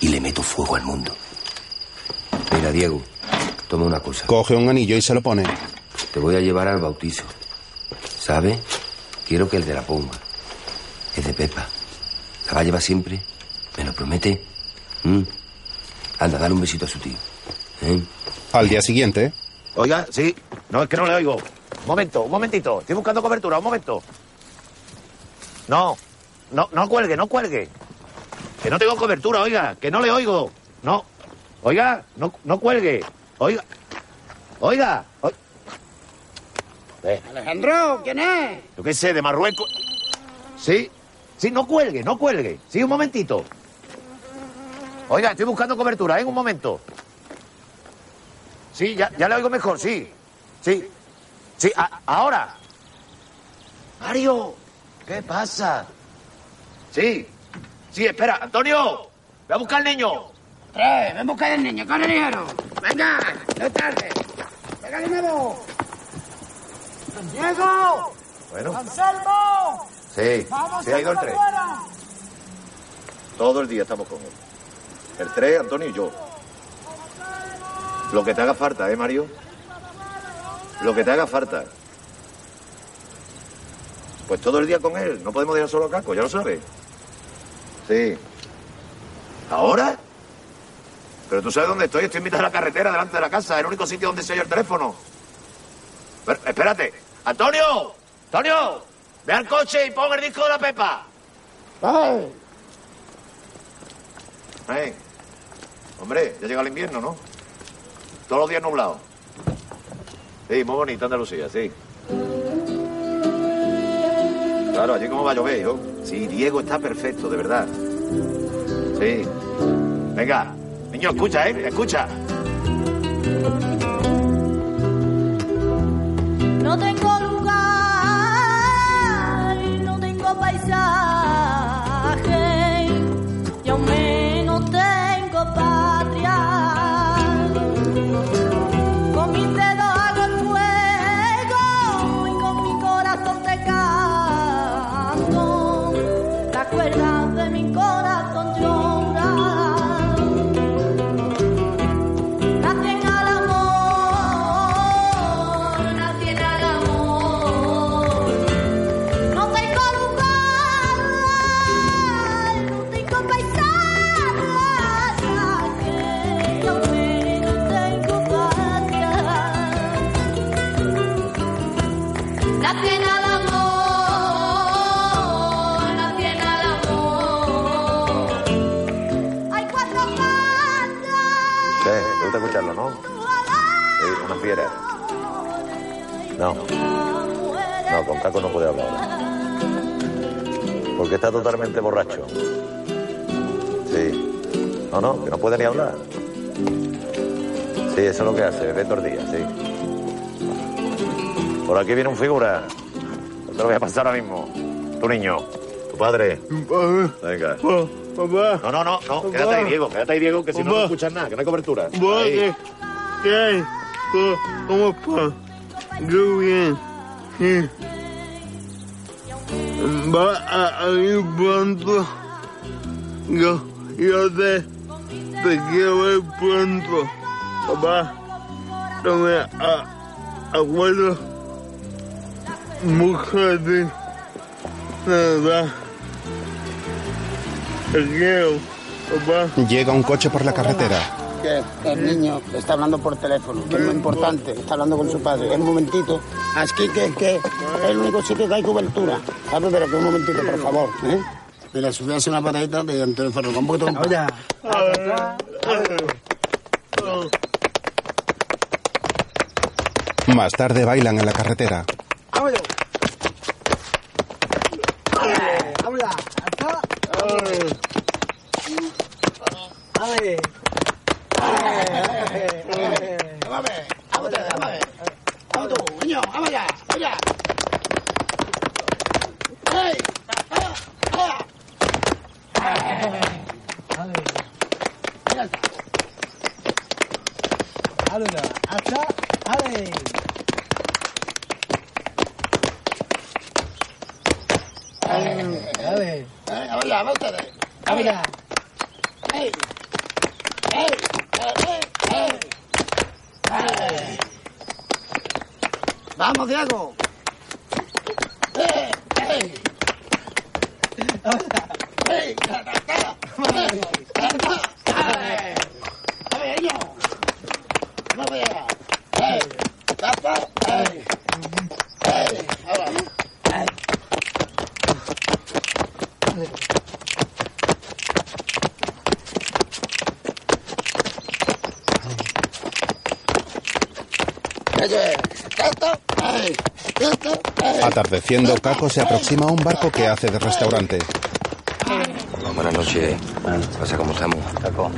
Speaker 3: y le meto fuego al mundo. Mira, Diego, toma una cosa.
Speaker 1: Coge un anillo y se lo pone.
Speaker 3: Te voy a llevar al bautizo. ¿Sabes? Quiero que el de la ponga. Es de Pepa. ¿La va a llevar siempre? ¿Me lo promete? ¿Mm? Anda, dale un besito a su tío. ¿Eh?
Speaker 1: Al día siguiente,
Speaker 10: Oiga, sí. No, es que no le oigo. Un momento, un momentito. Estoy buscando cobertura, un momento. No, no, no cuelgue, no cuelgue. Que no tengo cobertura, oiga, que no le oigo. No. Oiga, no, no cuelgue. Oiga. Oiga. oi- Eh,
Speaker 7: Alejandro, ¿quién es?
Speaker 10: yo qué sé, de Marruecos. Sí, sí, no cuelgue, no cuelgue. Sí, un momentito. Oiga, estoy buscando cobertura, ¿eh? Un momento. Sí, ya, ya le oigo mejor, sí. Sí. Sí, a- ahora. Mario, ¿qué pasa? Sí. Sí, espera, Antonio. Ve a buscar al niño.
Speaker 7: Tres, ven a buscar al niño, corre ligero. Venga, no es tarde. Venga de nuevo. Diego,
Speaker 10: Bueno,
Speaker 7: Anselmo,
Speaker 10: sí.
Speaker 7: vamos
Speaker 10: Sí, ha ido el
Speaker 7: a
Speaker 10: tren.
Speaker 7: afuera.
Speaker 10: Todo el día estamos con él. El tres, Antonio y yo. Lo que te haga falta, ¿eh, Mario? Lo que te haga falta. Pues todo el día con él. No podemos dejar solo a Caco, ya lo sabes. Sí. ¿Ahora? Pero tú sabes dónde estoy. Estoy en mitad de la carretera, delante de la casa. El único sitio donde se oye el teléfono. Pero, espérate. ¡Antonio! ¡Antonio! Ve al coche y pon el disco de la Pepa.
Speaker 7: Ay,
Speaker 10: Eh, hombre, ya llega el invierno, ¿no? Todos los días nublados. Sí, muy bonita Andalucía, sí. Claro, allí cómo va a llover, hijo. Sí, Diego está perfecto, de verdad. Sí. Venga, niño, escucha, ¿eh? Escucha.
Speaker 15: Tengo con
Speaker 10: Caco no puede hablar ahora. Porque está totalmente borracho. Sí. No, no, que no puede ni hablar. Sí, eso es lo que hace, bebe días, sí. Por aquí viene un figura. Yo Te lo voy a pasar ahora mismo. Tu niño. Tu padre. Venga.
Speaker 6: Papá.
Speaker 10: No, no, no, no. Quédate ahí, Diego. Quédate ahí, Diego, que si no, no
Speaker 6: Papá.
Speaker 10: escuchas nada, que no hay cobertura.
Speaker 6: ¿Vos
Speaker 10: Ahí.
Speaker 6: qué? ¿Qué ¿Cómo está? Yo bien. Sí. Va a, ir pronto. Yo, yo te, te quiero ver pronto. Papá, no me a- acuerdo mucho de ti. De verdad. Te quiero, papá.
Speaker 1: Llega un coche por la carretera.
Speaker 9: Que el niño está hablando por teléfono, que es muy importante, está hablando con su padre. Un momentito, aquí que, que es el único sitio que hay cobertura. ¿Sabes? Pero que un momentito, por favor. ¿eh? Mira, si hubiese una patadita de Antonio Ferro, un poquito... Oye,
Speaker 1: Más tarde bailan en la carretera.
Speaker 12: ¡Vámonos! ¡Vámonos! ¡Acá! ¡Ale!
Speaker 9: ¡Vamos, vamos, vamos! ¡Vamos tú, niño! ¡Vamos allá! ¡Allá! ¡Ey!
Speaker 12: ¡Vámonos! ¡Acá! ¡Ale! ¡Ale!
Speaker 9: ¡Vamos allá, vamos ustedes!
Speaker 12: ¡Vamos allá!
Speaker 9: ¡Ey! ¡Ey! ¡Ey! ¡Ey! ¡Vamos, Diego! ¡Ey! ¡Ey! <laughs> ¡Ey! ¡Ey! niño! ¡Vamos allá! ¡Ey! ¡Tapa! ¡Ey! ¡Ey! ¡Ahora! ¡Ey! ¡Oye! ¡Esto! ¡Ey! ¡Esto! ¡Ey!
Speaker 1: Atardeciendo, Caco se aproxima a un barco que hace de restaurante.
Speaker 3: Buenas noches. Pasa cómo estamos.
Speaker 16: Caco,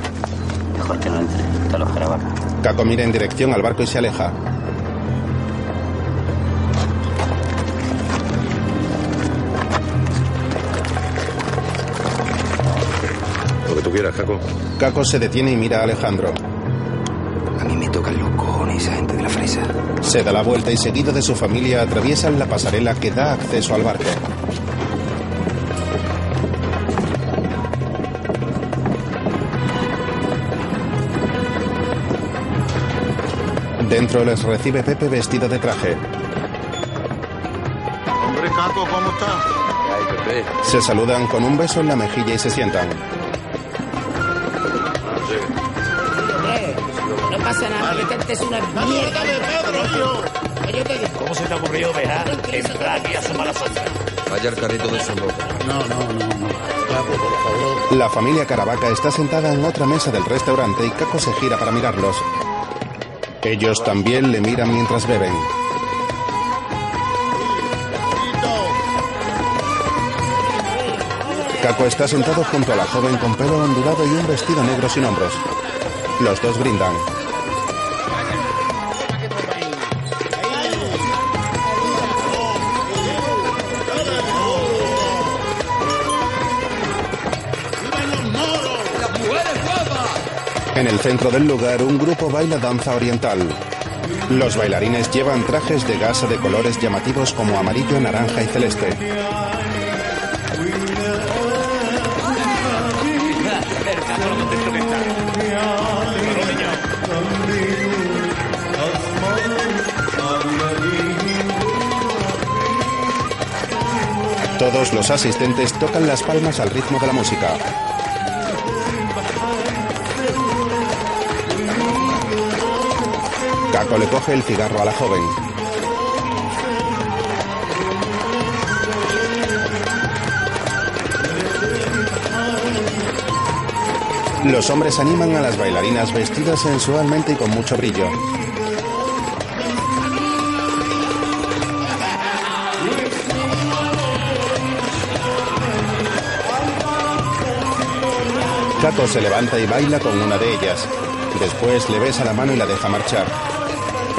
Speaker 16: mejor que no entre. Te lo grabar.
Speaker 1: Caco mira en dirección al barco y se aleja.
Speaker 10: Lo que tú quieras, Caco.
Speaker 1: Caco se detiene y mira a Alejandro. Se da la vuelta y seguido de su familia atraviesan la pasarela que da acceso al barco. Dentro les recibe Pepe vestido de traje.
Speaker 8: Hombre, Caco, ¿cómo estás?
Speaker 3: Ay, Pepe.
Speaker 1: Se saludan con un beso en la mejilla y se sientan.
Speaker 7: Nada, que este es una mierda de Pedro, hijo. Que yo te digo.
Speaker 10: ¿Cómo se te ha ocurrido dejar entrar aquí a sumar la sombra?
Speaker 3: Vaya el carrito de su loca.
Speaker 9: No, no, no, no. Caco, por favor.
Speaker 1: La familia Caravaca está sentada en otra mesa del restaurante y Caco se gira para mirarlos. Ellos también le miran mientras beben. Caco está sentado junto a la joven con pelo ondulado y un vestido negro sin hombros. Los dos brindan. En el centro del lugar, un grupo baila danza oriental. Los bailarines llevan trajes de gasa de colores llamativos como amarillo, naranja y celeste. Todos los asistentes tocan las palmas al ritmo de la música. Caco le coge el cigarro a la joven. Los hombres animan a las bailarinas vestidas sensualmente y con mucho brillo. Caco se levanta y baila con una de ellas. Después le besa la mano y la deja marchar.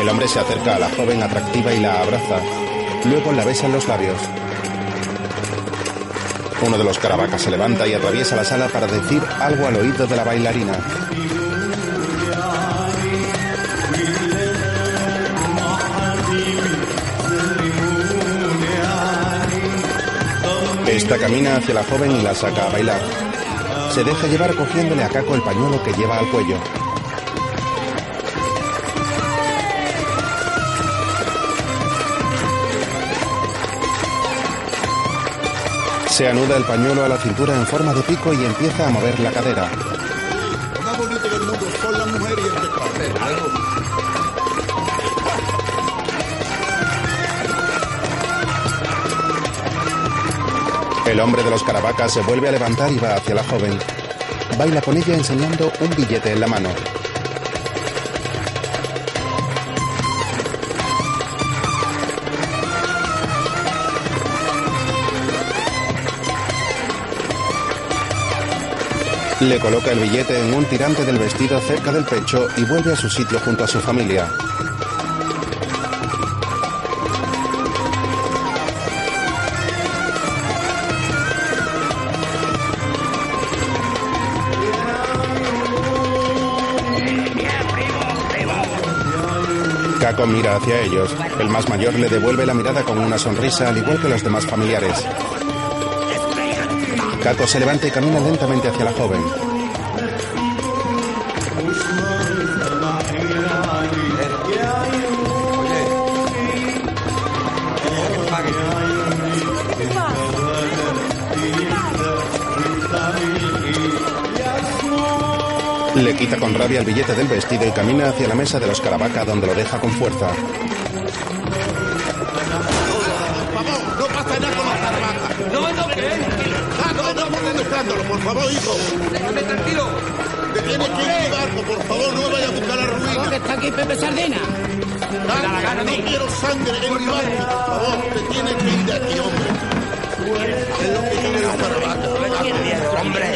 Speaker 1: El hombre se acerca a la joven atractiva y la abraza. Luego la besa en los labios. Uno de los caravacas se levanta y atraviesa la sala para decir algo al oído de la bailarina. Esta camina hacia la joven y la saca a bailar. Se deja llevar cogiéndole a Caco el pañuelo que lleva al cuello. Se anuda el pañuelo a la cintura en forma de pico y empieza a mover la cadera.
Speaker 8: Lo más bonito del mundo son las mujeres y el pescado.
Speaker 1: El hombre de los caravacas se vuelve a levantar y va hacia la joven. Baila con ella enseñando un billete en la mano. Le coloca el billete en un tirante del vestido cerca del pecho y vuelve a su sitio junto a su familia. Caco mira hacia ellos. El más mayor le devuelve la mirada con una sonrisa, al igual que los demás familiares. Caco se levanta y camina lentamente hacia la joven. Le quita con rabia el billete del vestido y camina hacia la mesa de los Caravaca donde lo deja con fuerza.
Speaker 8: Por favor, hijo.
Speaker 11: Déjame tranquilo.
Speaker 8: Te tienes que ir de barco, por favor, no me vayas a buscar la ruina.
Speaker 7: ¿Dónde está aquí Pepe Sardina?
Speaker 8: Sangre, no quiero sangre en mi barco, por favor. Te tienes que ir de aquí, hombre. Es lo que quieren los carabacas. Hombre.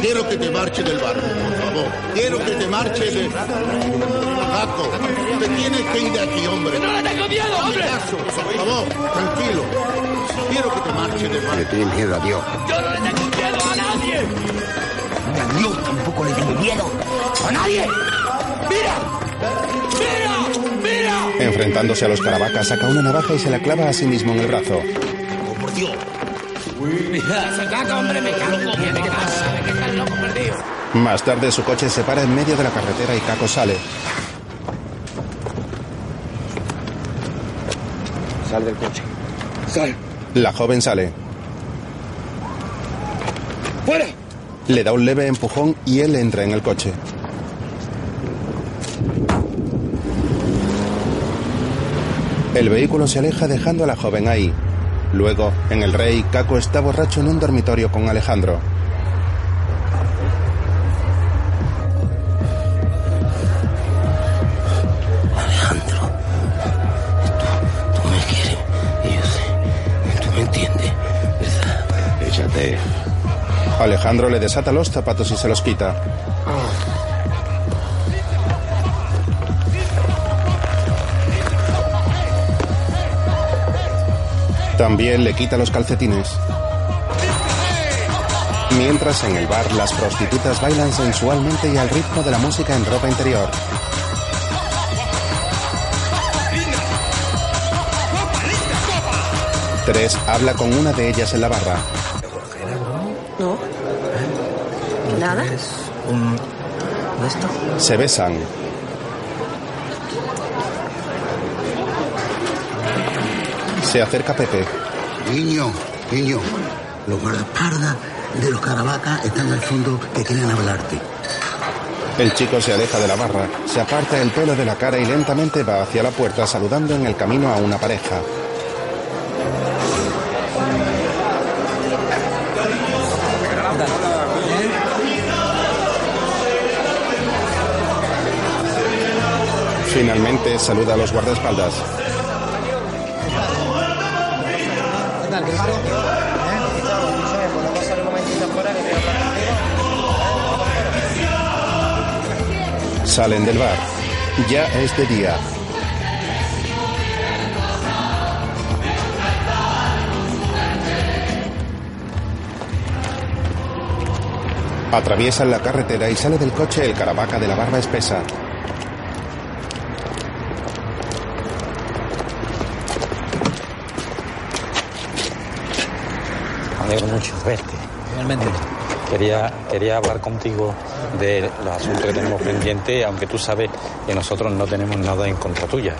Speaker 8: Quiero que te marches del barco, por favor. Quiero que te marches de... Paco, te tienes que ir de aquí, hombre.
Speaker 11: ¡No le tengo miedo, hombre!
Speaker 8: Caso, por favor, tranquilo. Quiero que te marches del barco.
Speaker 3: Le tienes miedo a Dios.
Speaker 11: ¡Yo no le tengo a
Speaker 3: Dios tampoco le tengo miedo.
Speaker 11: ¡A nadie! ¡Mira! ¡Mira! ¡Mira!
Speaker 1: Enfrentándose a los Caravacas, saca una navaja y se la clava a sí mismo en el brazo.
Speaker 11: ¡Por Dios! ¡Se caga, hombre! ¡Me cago! ¿Qué pasa? ¿De qué estás loco perdido?
Speaker 1: Más tarde su coche se para en medio de la carretera y Caco sale.
Speaker 3: Sal del coche. Sal.
Speaker 1: La joven sale.
Speaker 11: ¡Fuera!
Speaker 1: Le da un leve empujón y él entra en el coche. El vehículo se aleja dejando a la joven ahí. Luego, en el Rey, Caco está borracho en un dormitorio con Alejandro.
Speaker 3: Alejandro
Speaker 1: le desata los zapatos y se los quita. También le quita los calcetines. Mientras en el bar las prostitutas bailan sensualmente y al ritmo de la música en ropa interior. Tres habla con una de ellas en la barra.
Speaker 17: ¿Nada?
Speaker 3: Un... ¿Esto?
Speaker 1: Se besan. Se acerca Pepe.
Speaker 8: Niño, niño, los guardaespaldas de los caravacas están al fondo que quieren hablarte.
Speaker 1: El chico se aleja de la barra, se aparta el pelo de la cara y lentamente va hacia la puerta saludando en el camino a una pareja. Finalmente saluda a los guardaespaldas. Salen del bar. Ya es de día. Atraviesan la carretera y sale del coche el caravaca de la barba espesa.
Speaker 14: Amigo mucho verte. Realmente. Quería, quería hablar contigo de los asuntos que tenemos pendientes, aunque tú sabes que nosotros no tenemos nada en contra tuya.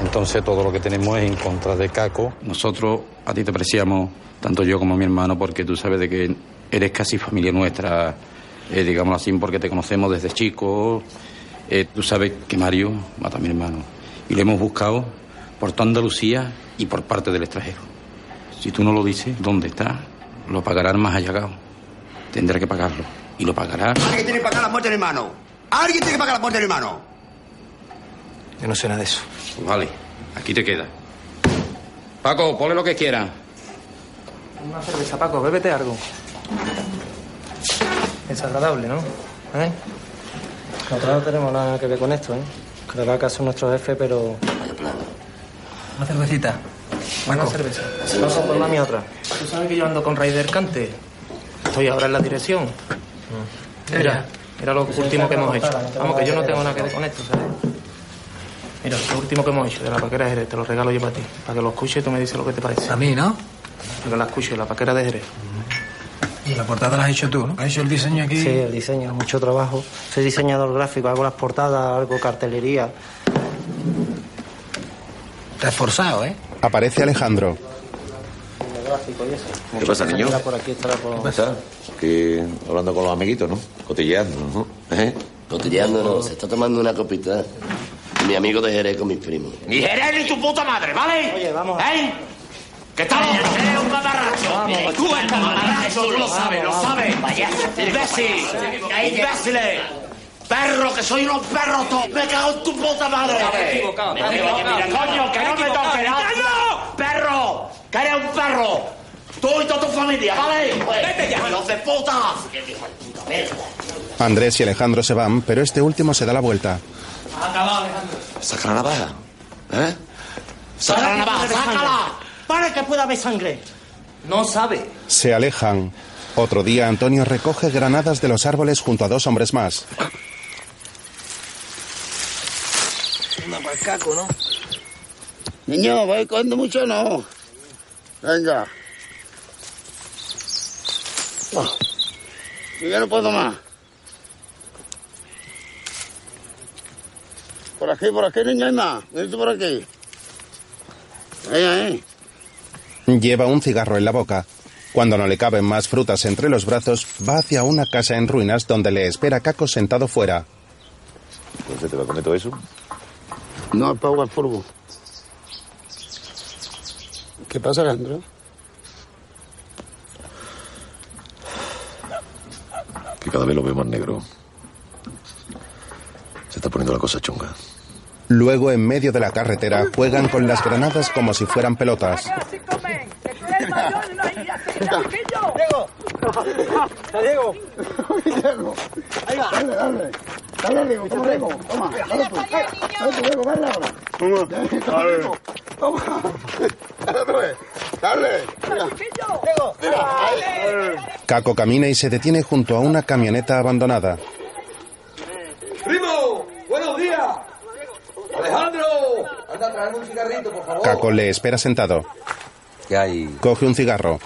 Speaker 14: Entonces todo lo que tenemos es en contra de Caco. Nosotros a ti te apreciamos, tanto yo como mi hermano, porque tú sabes de que eres casi familia nuestra, eh, digámoslo así, porque te conocemos desde chico. Eh, tú sabes que Mario mata a mi hermano. Y lo hemos buscado por toda Andalucía y por parte del extranjero. Si tú no lo dices, ¿dónde está? Lo pagará el más allagado. Tendrá que pagarlo. Y lo pagará.
Speaker 10: Alguien tiene que pagar la muerte del hermano. Alguien tiene que pagar la muerte del hermano.
Speaker 14: Yo no sé nada de eso. Pues vale, aquí te queda. Paco, ponle lo que quiera.
Speaker 13: Una cerveza, Paco, bébete algo. Es agradable, ¿no? ¿Eh? Nosotros no tenemos nada que ver con esto, ¿eh? Caravaca son nuestro jefe, pero... Una cervecita. Una cerveza. Paso por una mi otra. ¿Tú sabes que yo ando con Raider Cante? Estoy ahora en la dirección. Mira, mira lo último que hemos hecho. Vamos, que yo no tengo nada que ver con esto, ¿sabes? Mira, lo último que hemos hecho de la paquera de Jerez, te lo regalo yo para ti. Para que lo escuches y tú me dices lo que te parece. A mí, ¿no? Para que la escuches, la paquera de Jerez.
Speaker 18: Y la portada la has hecho tú, ¿no? ¿Has hecho el diseño aquí?
Speaker 13: Sí, el diseño, mucho trabajo. Soy diseñador gráfico, hago las portadas, algo cartelería.
Speaker 18: Te has esforzado, ¿eh?
Speaker 1: Aparece Alejandro.
Speaker 2: ¿Qué pasa, niño?
Speaker 13: Aquí
Speaker 2: hablando con los amiguitos, ¿no? Cotilleando, ¿no? ¿Eh?
Speaker 19: Cotilleando no, se está tomando una copita. Mi amigo de Jerez con mis primos.
Speaker 10: Ni Jerez ni tu puta madre, ¿vale? Oye, vamos. ¿Eh? ¿Qué tal? Eres un mamarracho. Tú eres un mamarracho, tú lo sabes, lo sabes. Imbécil. Imbéciles. Perro, que soy unos perros todos. Me cago en tu puta madre.
Speaker 13: Estás equivocado, estás equivocado.
Speaker 10: Coño, que no me toques. ¡No! Perro, que eres un perro. Tú y toda tu familia, ¿vale? Vete ya. ¡Los de puta!
Speaker 1: Andrés y Alejandro se van, pero este último se da la vuelta.
Speaker 13: Acabado, Alejandro.
Speaker 2: Saca la navaja. ¿Eh?
Speaker 10: ¡Saca la navaja, sácala!
Speaker 13: Para que pueda haber sangre. No sabe.
Speaker 1: Se alejan. Otro día Antonio recoge granadas de los árboles junto a dos hombres más.
Speaker 9: Una para el caco, ¿no? Niño, ¿vais cogiendo mucho o no? Venga. Oh, Yo ya no puedo más. Por aquí, por aquí, niño, hay más. Venite por aquí. Ahí, ahí.
Speaker 1: Lleva un cigarro en la boca. Cuando no le caben más frutas entre los brazos, va hacia una casa en ruinas donde le espera Caco sentado fuera.
Speaker 2: ¿Dónde te va a comer todo eso?
Speaker 9: No, el pago al furbo. ¿Qué pasa, Alejandro?
Speaker 2: Que cada vez lo veo más negro. Se está poniendo la cosa chunga.
Speaker 1: Luego, en medio de la carretera, juegan con las granadas como si fueran pelotas.
Speaker 9: Diego. Diego. Diego. Ahí va. Dale, dale. Dale, Diego. Toma, Diego. Toma. Dale tú. Dale tú, Diego. Dale ahora. Toma. Diego. Toma. Dale otra vez. Dale. Diego. Mira. Ahí.
Speaker 1: Caco camina y se detiene junto a una camioneta abandonada.
Speaker 20: ¡Primo! ¡Buenos días! ¡Alejandro! Anda a traerme un cigarrito, por favor.
Speaker 1: Caco le espera sentado.
Speaker 3: ¿Qué hay?
Speaker 1: Coge un cigarro.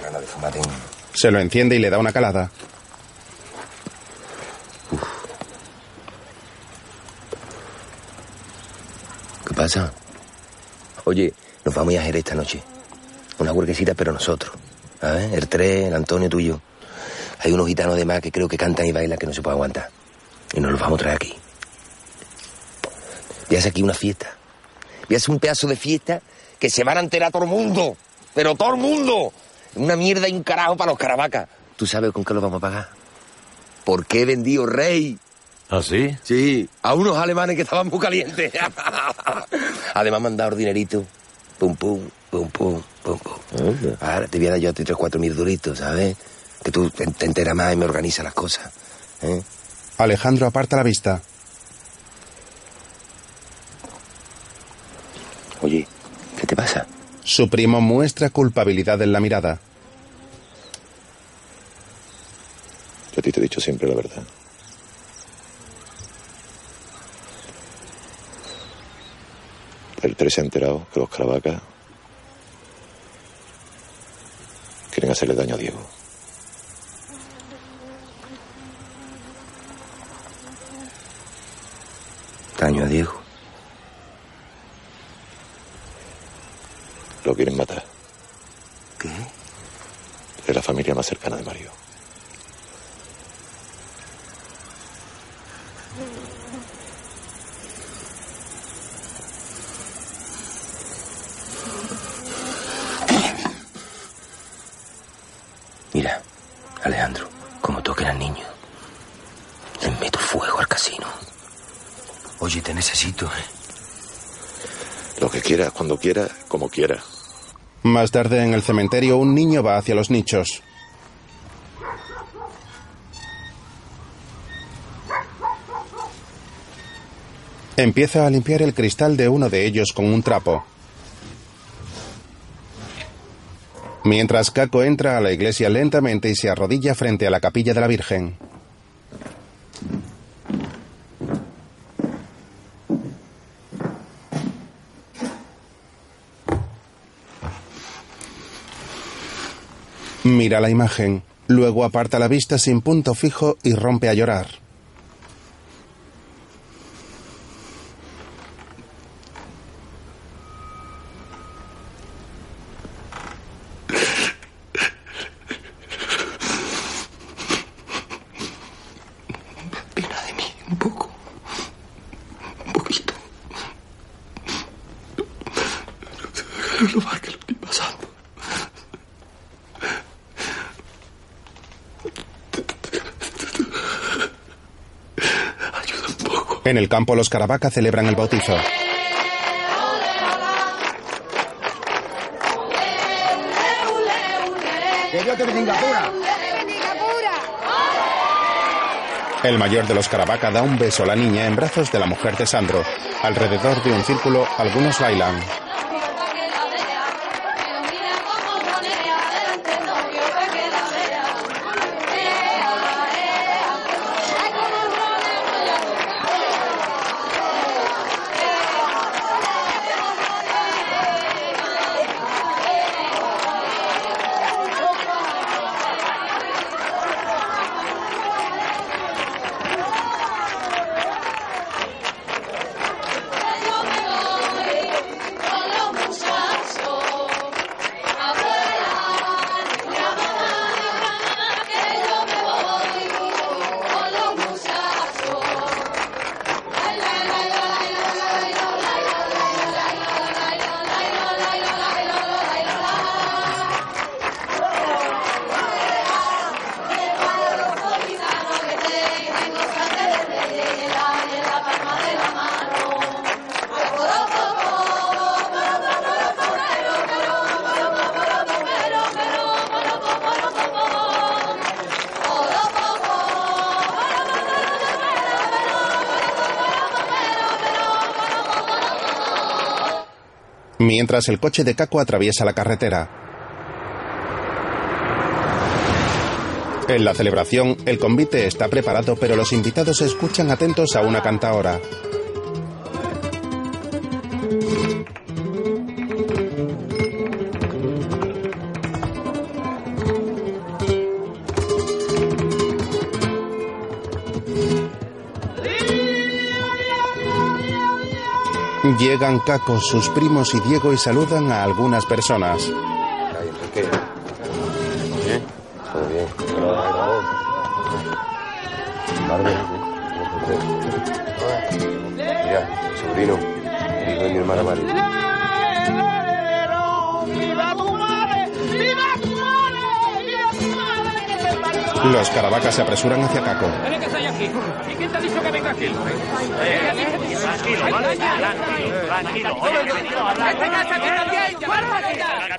Speaker 3: De.
Speaker 1: Se lo enciende y le da una calada.
Speaker 3: ¿Qué pasa? Oye, nos vamos a Jerez esta noche. Una huerquecita, pero nosotros. ¿sabes? El tres, el Antonio, tú y yo. Hay unos gitanos de más que creo que cantan y bailan que no se puede aguantar. Y nos los vamos a traer aquí. Y hace aquí una fiesta. Y hace un pedazo de fiesta que se van a enterar todo el mundo. Pero todo el mundo. Una mierda y un carajo para los caravacas. ¿Tú sabes con qué lo vamos a pagar? ¿Por qué he vendido rey?
Speaker 10: ¿Ah, sí?
Speaker 3: Sí, a unos alemanes que estaban muy calientes. <laughs> Además me han dado dinerito. Pum, pum, pum, pum, pum, pum. Ahora te voy a dar yo a ti tres, cuatro mil duritos, ¿sabes? Que tú te, te enteras más y me organizas las cosas. ¿eh?
Speaker 1: Alejandro aparta la vista.
Speaker 3: Oye, ¿qué te pasa?
Speaker 1: Su primo muestra culpabilidad en la mirada.
Speaker 2: Yo a ti te he dicho siempre la verdad. El 3 se ha enterado que los Caravacas quieren hacerle daño a Diego.
Speaker 3: Daño a Diego.
Speaker 2: Lo quieren matar.
Speaker 3: ¿Qué?
Speaker 2: Es la familia más cercana de Mario.
Speaker 3: Mira, Alejandro, como tú que eras niño, le meto fuego al casino. Oye, te necesito, ¿eh?
Speaker 2: Lo que quieras, cuando quieras, como quieras.
Speaker 1: Más tarde en el cementerio un niño va hacia los nichos. Empieza a limpiar el cristal de uno de ellos con un trapo. Mientras Caco entra a la iglesia lentamente y se arrodilla frente a la capilla de la Virgen. Mira la imagen, luego aparta la vista sin punto fijo y rompe a llorar.
Speaker 3: Pena de mí, un poco. Un poquito. Lo mal que lo estoy pasando.
Speaker 1: En el campo los Caravaca celebran el bautizo.
Speaker 9: Que Dios te bendiga, pura.
Speaker 1: El mayor de los Caravaca da un beso a la niña en brazos de la mujer de Sandro. Alrededor de un círculo, algunos bailan. Mientras el coche de Caco atraviesa la carretera. En la celebración, el convite está preparado, pero los invitados escuchan atentos a una cantaora. Llegan Caco, sus primos y Diego y saludan a algunas personas.
Speaker 3: ¿Qué? ¿Bien? Todo bien. Mira, sobrino, hijo de mi hermana María.
Speaker 15: ¡Viva tu madre! ¡Viva tu madre! ¡Viva tu madre! ¡Que te parió!
Speaker 1: Los caravacas se apresuran hacia Caco.
Speaker 11: ¿Qué que estáis aquí? ¿Y quién te ha dicho que venga aquí?
Speaker 7: Tranquilo, ¿vale? Tranquilo, tranquilo. Hablar.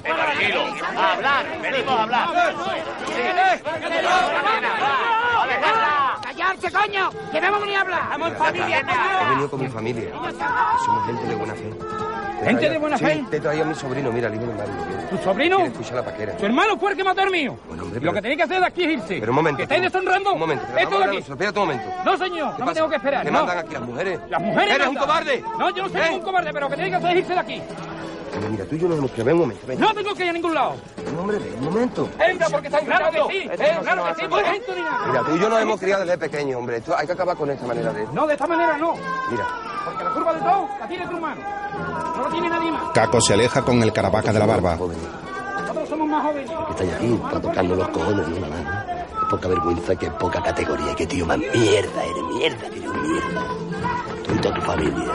Speaker 7: Tranquilo. A hablar, venimos a hablar.
Speaker 21: ¡Callarse, coño! ¡Que no hemos venido a hablar! ¡Vamos familia!
Speaker 3: He venido con mi familia. Somos gente de buena fe. Te
Speaker 11: ¿Gente de buena
Speaker 3: sí,
Speaker 11: fe?
Speaker 3: te traía a mi sobrino, mira, el
Speaker 11: ¿Tu sobrino?
Speaker 3: Quiere escuchar la paquera.
Speaker 11: ¿Tu hermano fue el que mató al mío?
Speaker 3: hombre,
Speaker 11: Lo
Speaker 3: pero-
Speaker 11: que tenéis que hacer de aquí es irse.
Speaker 3: Pero un momento.
Speaker 11: ¿Que estáis deshonrando?
Speaker 3: Un momento. pero
Speaker 11: Esto
Speaker 3: vamos
Speaker 11: de
Speaker 3: a
Speaker 11: aquí.
Speaker 3: Espérate un momento.
Speaker 11: No, señor, no me tengo que esperar.
Speaker 3: ¿Qué
Speaker 11: no.
Speaker 3: mandan aquí las mujeres?
Speaker 11: Las mujeres
Speaker 3: ¡Eres un cobarde!
Speaker 11: No, yo no soy
Speaker 3: ¿Eh?
Speaker 11: ningún cobarde, pero lo que tenéis que hacer es irse de aquí.
Speaker 3: Pero mira, tú y yo nos hemos creado. Ven un momento. Ven.
Speaker 11: No tengo que ir a ningún lado.
Speaker 3: Ven, hombre, ven un momento.
Speaker 11: Venga, porque están claro que sí. eh, claro que sí, porque esto ni nada.
Speaker 3: Mira, tú y yo nos hemos criado desde pequeños, hombre. Esto hay que acabar con esta manera de...
Speaker 11: No, de esta manera no.
Speaker 3: Mira,
Speaker 11: Porque la curva de todo la tiene tu hermano. No la tiene nadie más.
Speaker 1: Caco se aleja con el caravaca de la barba.
Speaker 11: Nosotros somos más jóvenes.
Speaker 22: Que estáis aquí para tocarnos los cojones, no nada más. ¿no? Qué poca vergüenza, qué poca categoría, qué tío más mierda, eres mierda, eres un mierda. Tú y toda tu familia.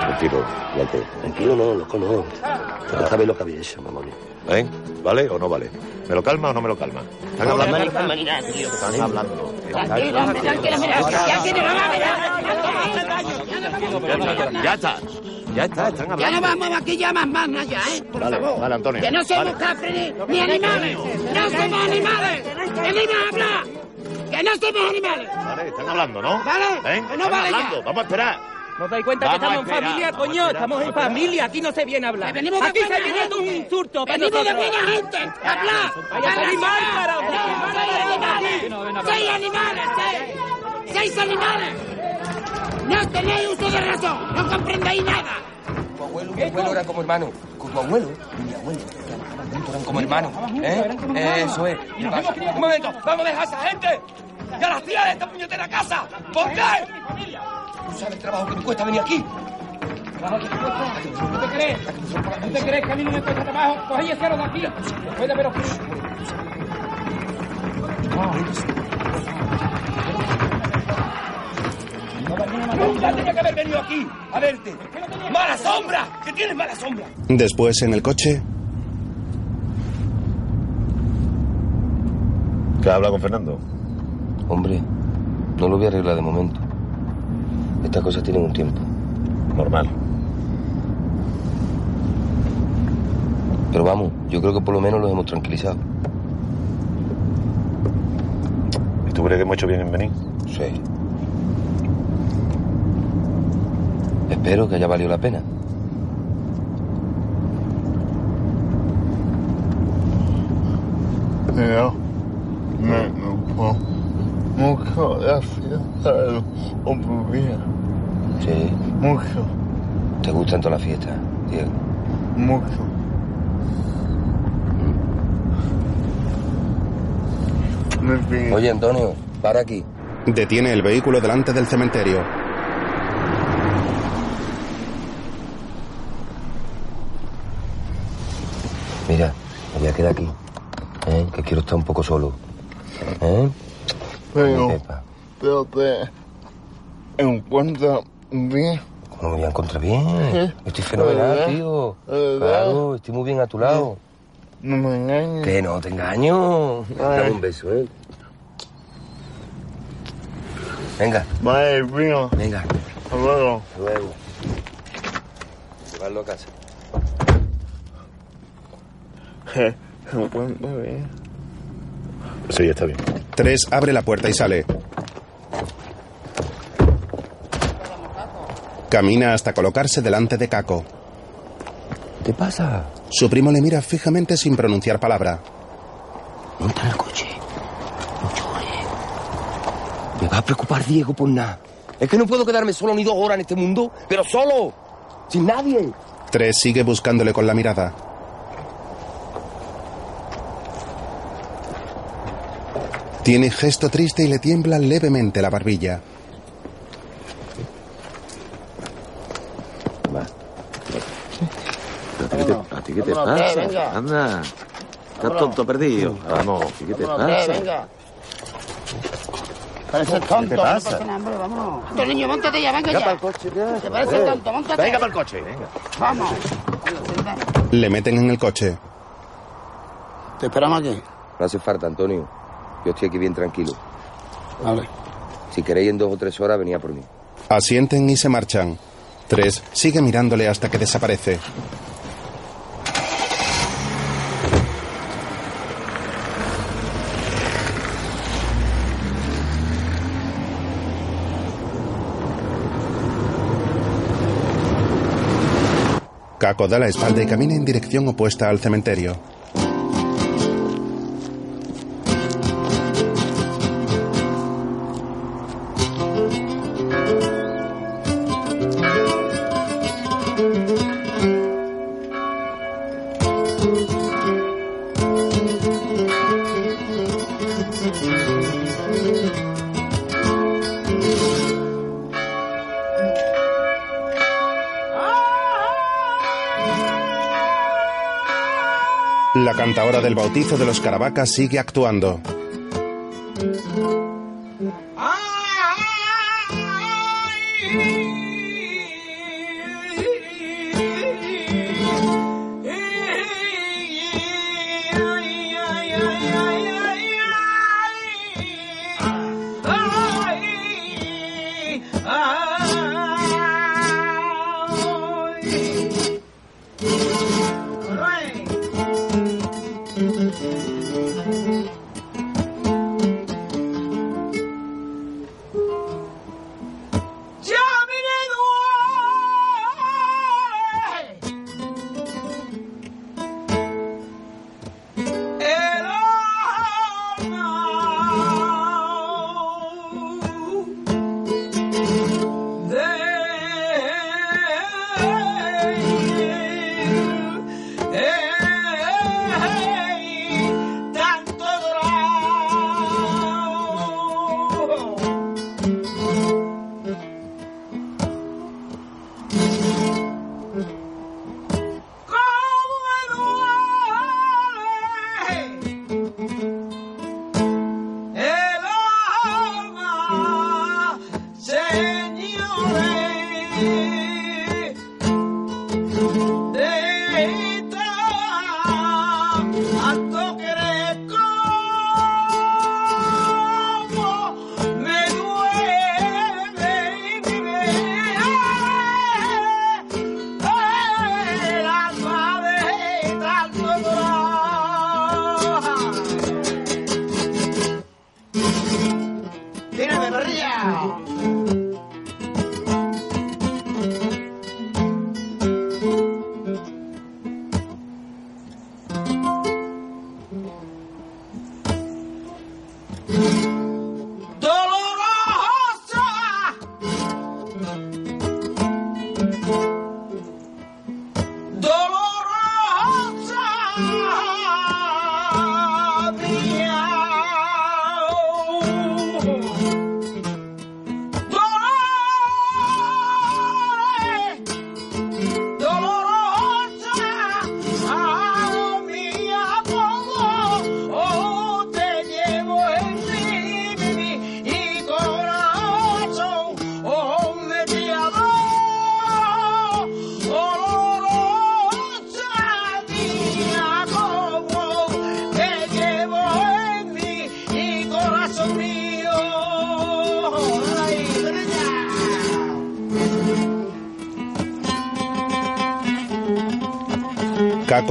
Speaker 10: Tranquilo, Blanco.
Speaker 22: Tranquilo, no, loco, no. Tú sabes lo que había hecho, mamón.
Speaker 10: ¿Eh? ¿Vale o no vale? ¿Me lo calma o no me lo calma? ¿Están hablando? Están hablando.
Speaker 21: Ya
Speaker 10: está. Ya está, están
Speaker 21: Ya no
Speaker 10: hablando.
Speaker 21: vamos aquí ya más más allá, ¿eh? Por
Speaker 10: Vale,
Speaker 21: favor.
Speaker 10: vale, Antonio.
Speaker 21: Que no somos cafres ni animales. No somos animales. Venimos a hablar. Que no somos animales.
Speaker 10: Vale, están hablando, ¿no?
Speaker 21: Vale,
Speaker 10: ¿Eh?
Speaker 21: que no
Speaker 10: Están
Speaker 21: vale
Speaker 10: hablando. Vamos a esperar.
Speaker 13: ¿No os dais cuenta
Speaker 10: Vamos
Speaker 13: que
Speaker 10: a
Speaker 13: estamos en familia,
Speaker 10: a
Speaker 13: coño?
Speaker 10: esperar,
Speaker 13: estamos en
Speaker 10: a
Speaker 13: familia, aquí no se viene a hablar.
Speaker 21: Que venimos de
Speaker 13: aquí se viene
Speaker 21: gente.
Speaker 13: un insulto para
Speaker 21: Venimos de buena gente. Hablar.
Speaker 13: Vaya a salir mal, carajo.
Speaker 21: Seis animales. Seis animales. Seis. Seis animales. No tenéis uso de razón. No comprendéis nada.
Speaker 3: tu abuelo y mi abuelo eran como hermanos. Con tu abuelo y mi abuelo eran como hermanos. ¿Eh? Eso es.
Speaker 13: Un momento, vamos a dejar a esa gente. ¡Ya las tira de esta puñetera casa! ¿Por qué?
Speaker 3: ¿Tú sabes el trabajo que me cuesta venir aquí?
Speaker 11: ¿No te crees? ¿No te crees que a mí no me cuesta trabajo? Cogí ese de aquí. Después de veros
Speaker 13: Ya tenía que haber venido aquí a verte. ¡Mala sombra! ¡Que tienes mala sombra!
Speaker 1: Después, en el coche,
Speaker 10: ¿Qué habla con Fernando?
Speaker 3: Hombre, no lo voy a arreglar de momento. Estas cosas tienen un tiempo.
Speaker 10: Normal.
Speaker 3: Pero vamos, yo creo que por lo menos los hemos tranquilizado.
Speaker 10: ¿Y tú crees que hemos hecho bien en venir?
Speaker 3: Sí. Espero que haya valido la pena.
Speaker 6: Pero me gustó mucho la fiesta de los otros días.
Speaker 3: Sí.
Speaker 6: Mucho,
Speaker 3: ¿Te gustan todas las fiestas, Diego?
Speaker 6: mucho. Me pide.
Speaker 3: Oye, Antonio, para aquí.
Speaker 1: detiene el vehículo delante del cementerio.
Speaker 3: Mira, me voy a quedar aquí. ¿eh? Que quiero estar un poco solo. ¿Eh?
Speaker 6: Pero, te encuentras bien.
Speaker 3: ¿Cómo me voy a encontrar bien?
Speaker 6: Sí.
Speaker 3: Estoy fenomenal,
Speaker 6: ¿Verdad?
Speaker 3: tío.
Speaker 6: ¿Verdad?
Speaker 3: Claro, estoy muy bien a tu lado.
Speaker 6: No me engañes.
Speaker 3: Que no te engaño. Dame un beso, ¿eh? Venga.
Speaker 6: Vale, primo.
Speaker 3: Venga.
Speaker 6: Hasta luego.
Speaker 3: Hasta luego. Llevarlo a casa.
Speaker 6: Se encuentra bien.
Speaker 10: Sí, está bien.
Speaker 1: Tres abre la puerta y sale. Camina hasta colocarse delante de Caco.
Speaker 3: ¿Qué pasa?
Speaker 1: Su primo le mira fijamente sin pronunciar palabra.
Speaker 3: Monta en el coche. No llores. Me va a preocupar Diego por nada. Es que no puedo quedarme solo ni dos horas en este mundo, pero solo. Sin nadie.
Speaker 1: Tres sigue buscándole con la mirada. Tiene gesto triste y le tiembla levemente la barbilla.
Speaker 10: ¿A ti qué te, a ti qué te pasa? Anda. Estás tonto perdido. Vamos, ¿y ¿qué te pasa?
Speaker 21: venga. Parece tonto.
Speaker 10: te
Speaker 21: no
Speaker 10: pasa?
Speaker 21: Tú, niño, montate ya, venga
Speaker 10: Venga
Speaker 21: ya.
Speaker 10: pa'l coche, ya.
Speaker 21: Te parece
Speaker 10: Eh.
Speaker 21: tonto, montate.
Speaker 10: Venga para el coche, venga.
Speaker 21: Vamos.
Speaker 1: Le meten en el coche.
Speaker 9: Te esperamos aquí.
Speaker 3: No hace falta, Antonio. Yo estoy aquí bien tranquilo.
Speaker 9: Vale.
Speaker 3: Si queréis en dos o tres horas, venía por mí.
Speaker 21: Asienten y se marchan. Tres sigue mirándole hasta que desaparece. Caco da la espalda y camina en dirección opuesta al cementerio. La cantadora del bautizo de los Caravacas sigue actuando. you.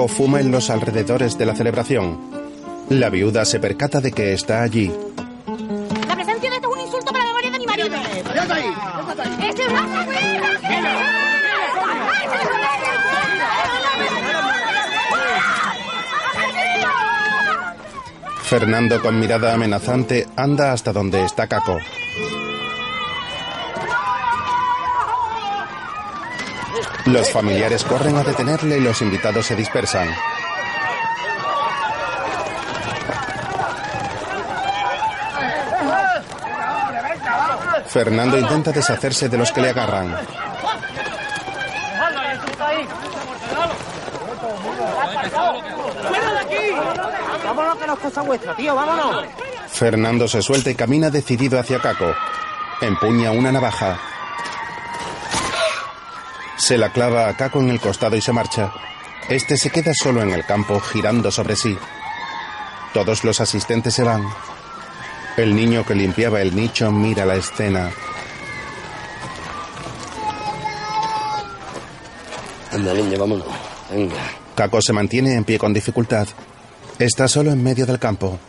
Speaker 21: Fuma en los alrededores de la celebración. La viuda se percata de que está allí.
Speaker 1: La presencia de esto es un insulto para la memoria de mi marido. ¡Este es
Speaker 21: Fernando, con mirada amenazante, anda hasta donde está Caco. Los familiares corren a detenerle y los invitados se dispersan. Fernando intenta deshacerse de los que le agarran.
Speaker 23: Vámonos que nos cosa vuestra, tío, vámonos.
Speaker 21: Fernando se suelta y camina decidido hacia Caco. Empuña una navaja. Se la clava a Caco en el costado y se marcha. Este se queda solo en el campo, girando sobre sí. Todos los asistentes se van.
Speaker 1: El niño que limpiaba el nicho mira la escena.
Speaker 22: Anda, niña, vámonos. Venga.
Speaker 1: Caco se mantiene en pie con dificultad. Está solo en medio del campo.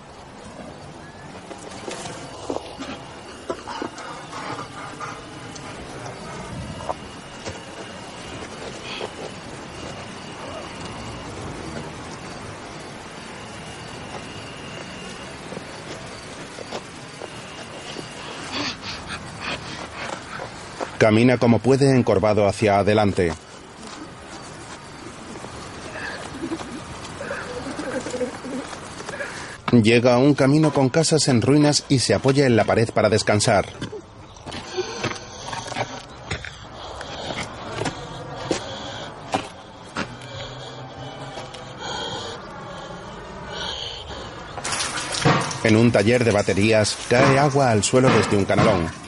Speaker 1: Camina como puede encorvado hacia adelante. Llega a un camino con casas en ruinas y se apoya en la pared para descansar. En un taller de baterías cae agua al suelo desde un canalón.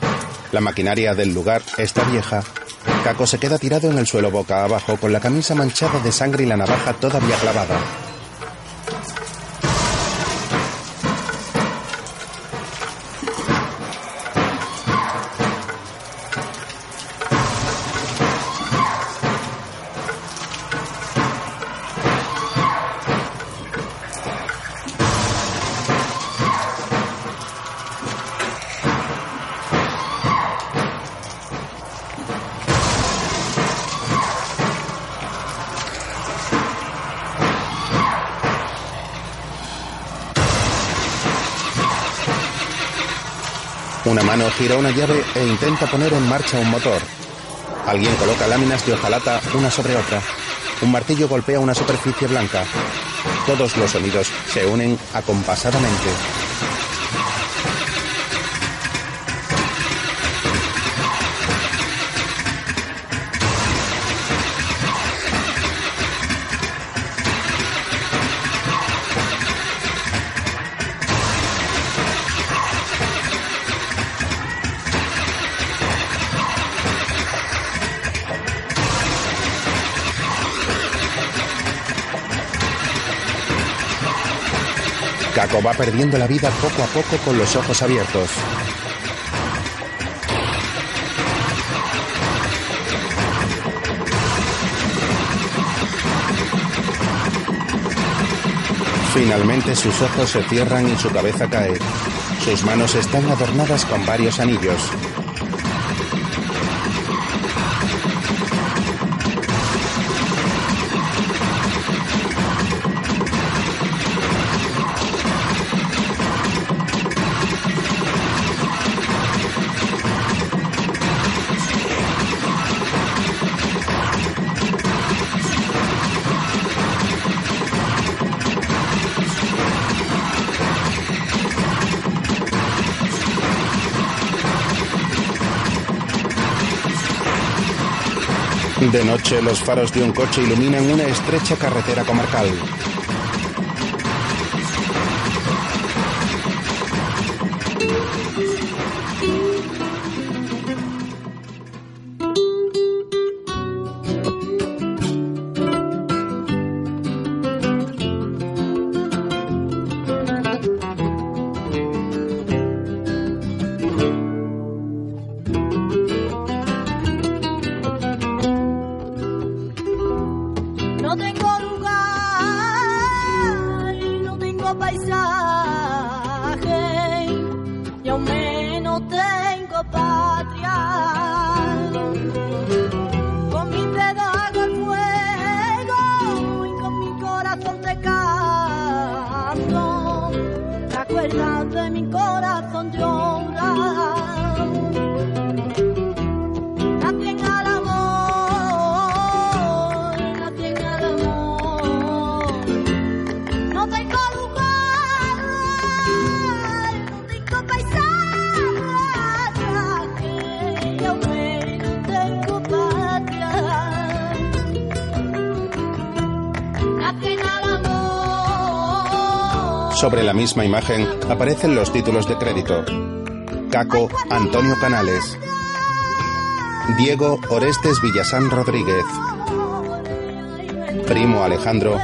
Speaker 1: La maquinaria del lugar está vieja. Caco se queda tirado en el suelo boca abajo con la camisa manchada de sangre y la navaja todavía clavada. Gira una llave e intenta poner en marcha un motor. Alguien coloca láminas de hojalata una sobre otra. Un martillo golpea una superficie blanca. Todos los sonidos se unen acompasadamente. Caco va perdiendo la vida poco a poco con los ojos abiertos. Finalmente sus ojos se cierran y su cabeza cae. Sus manos están adornadas con varios anillos. De noche, los faros de un coche iluminan una estrecha carretera comarcal. Misma imagen aparecen los títulos de crédito. Caco Antonio Canales. Diego Orestes Villasán Rodríguez. Primo Alejandro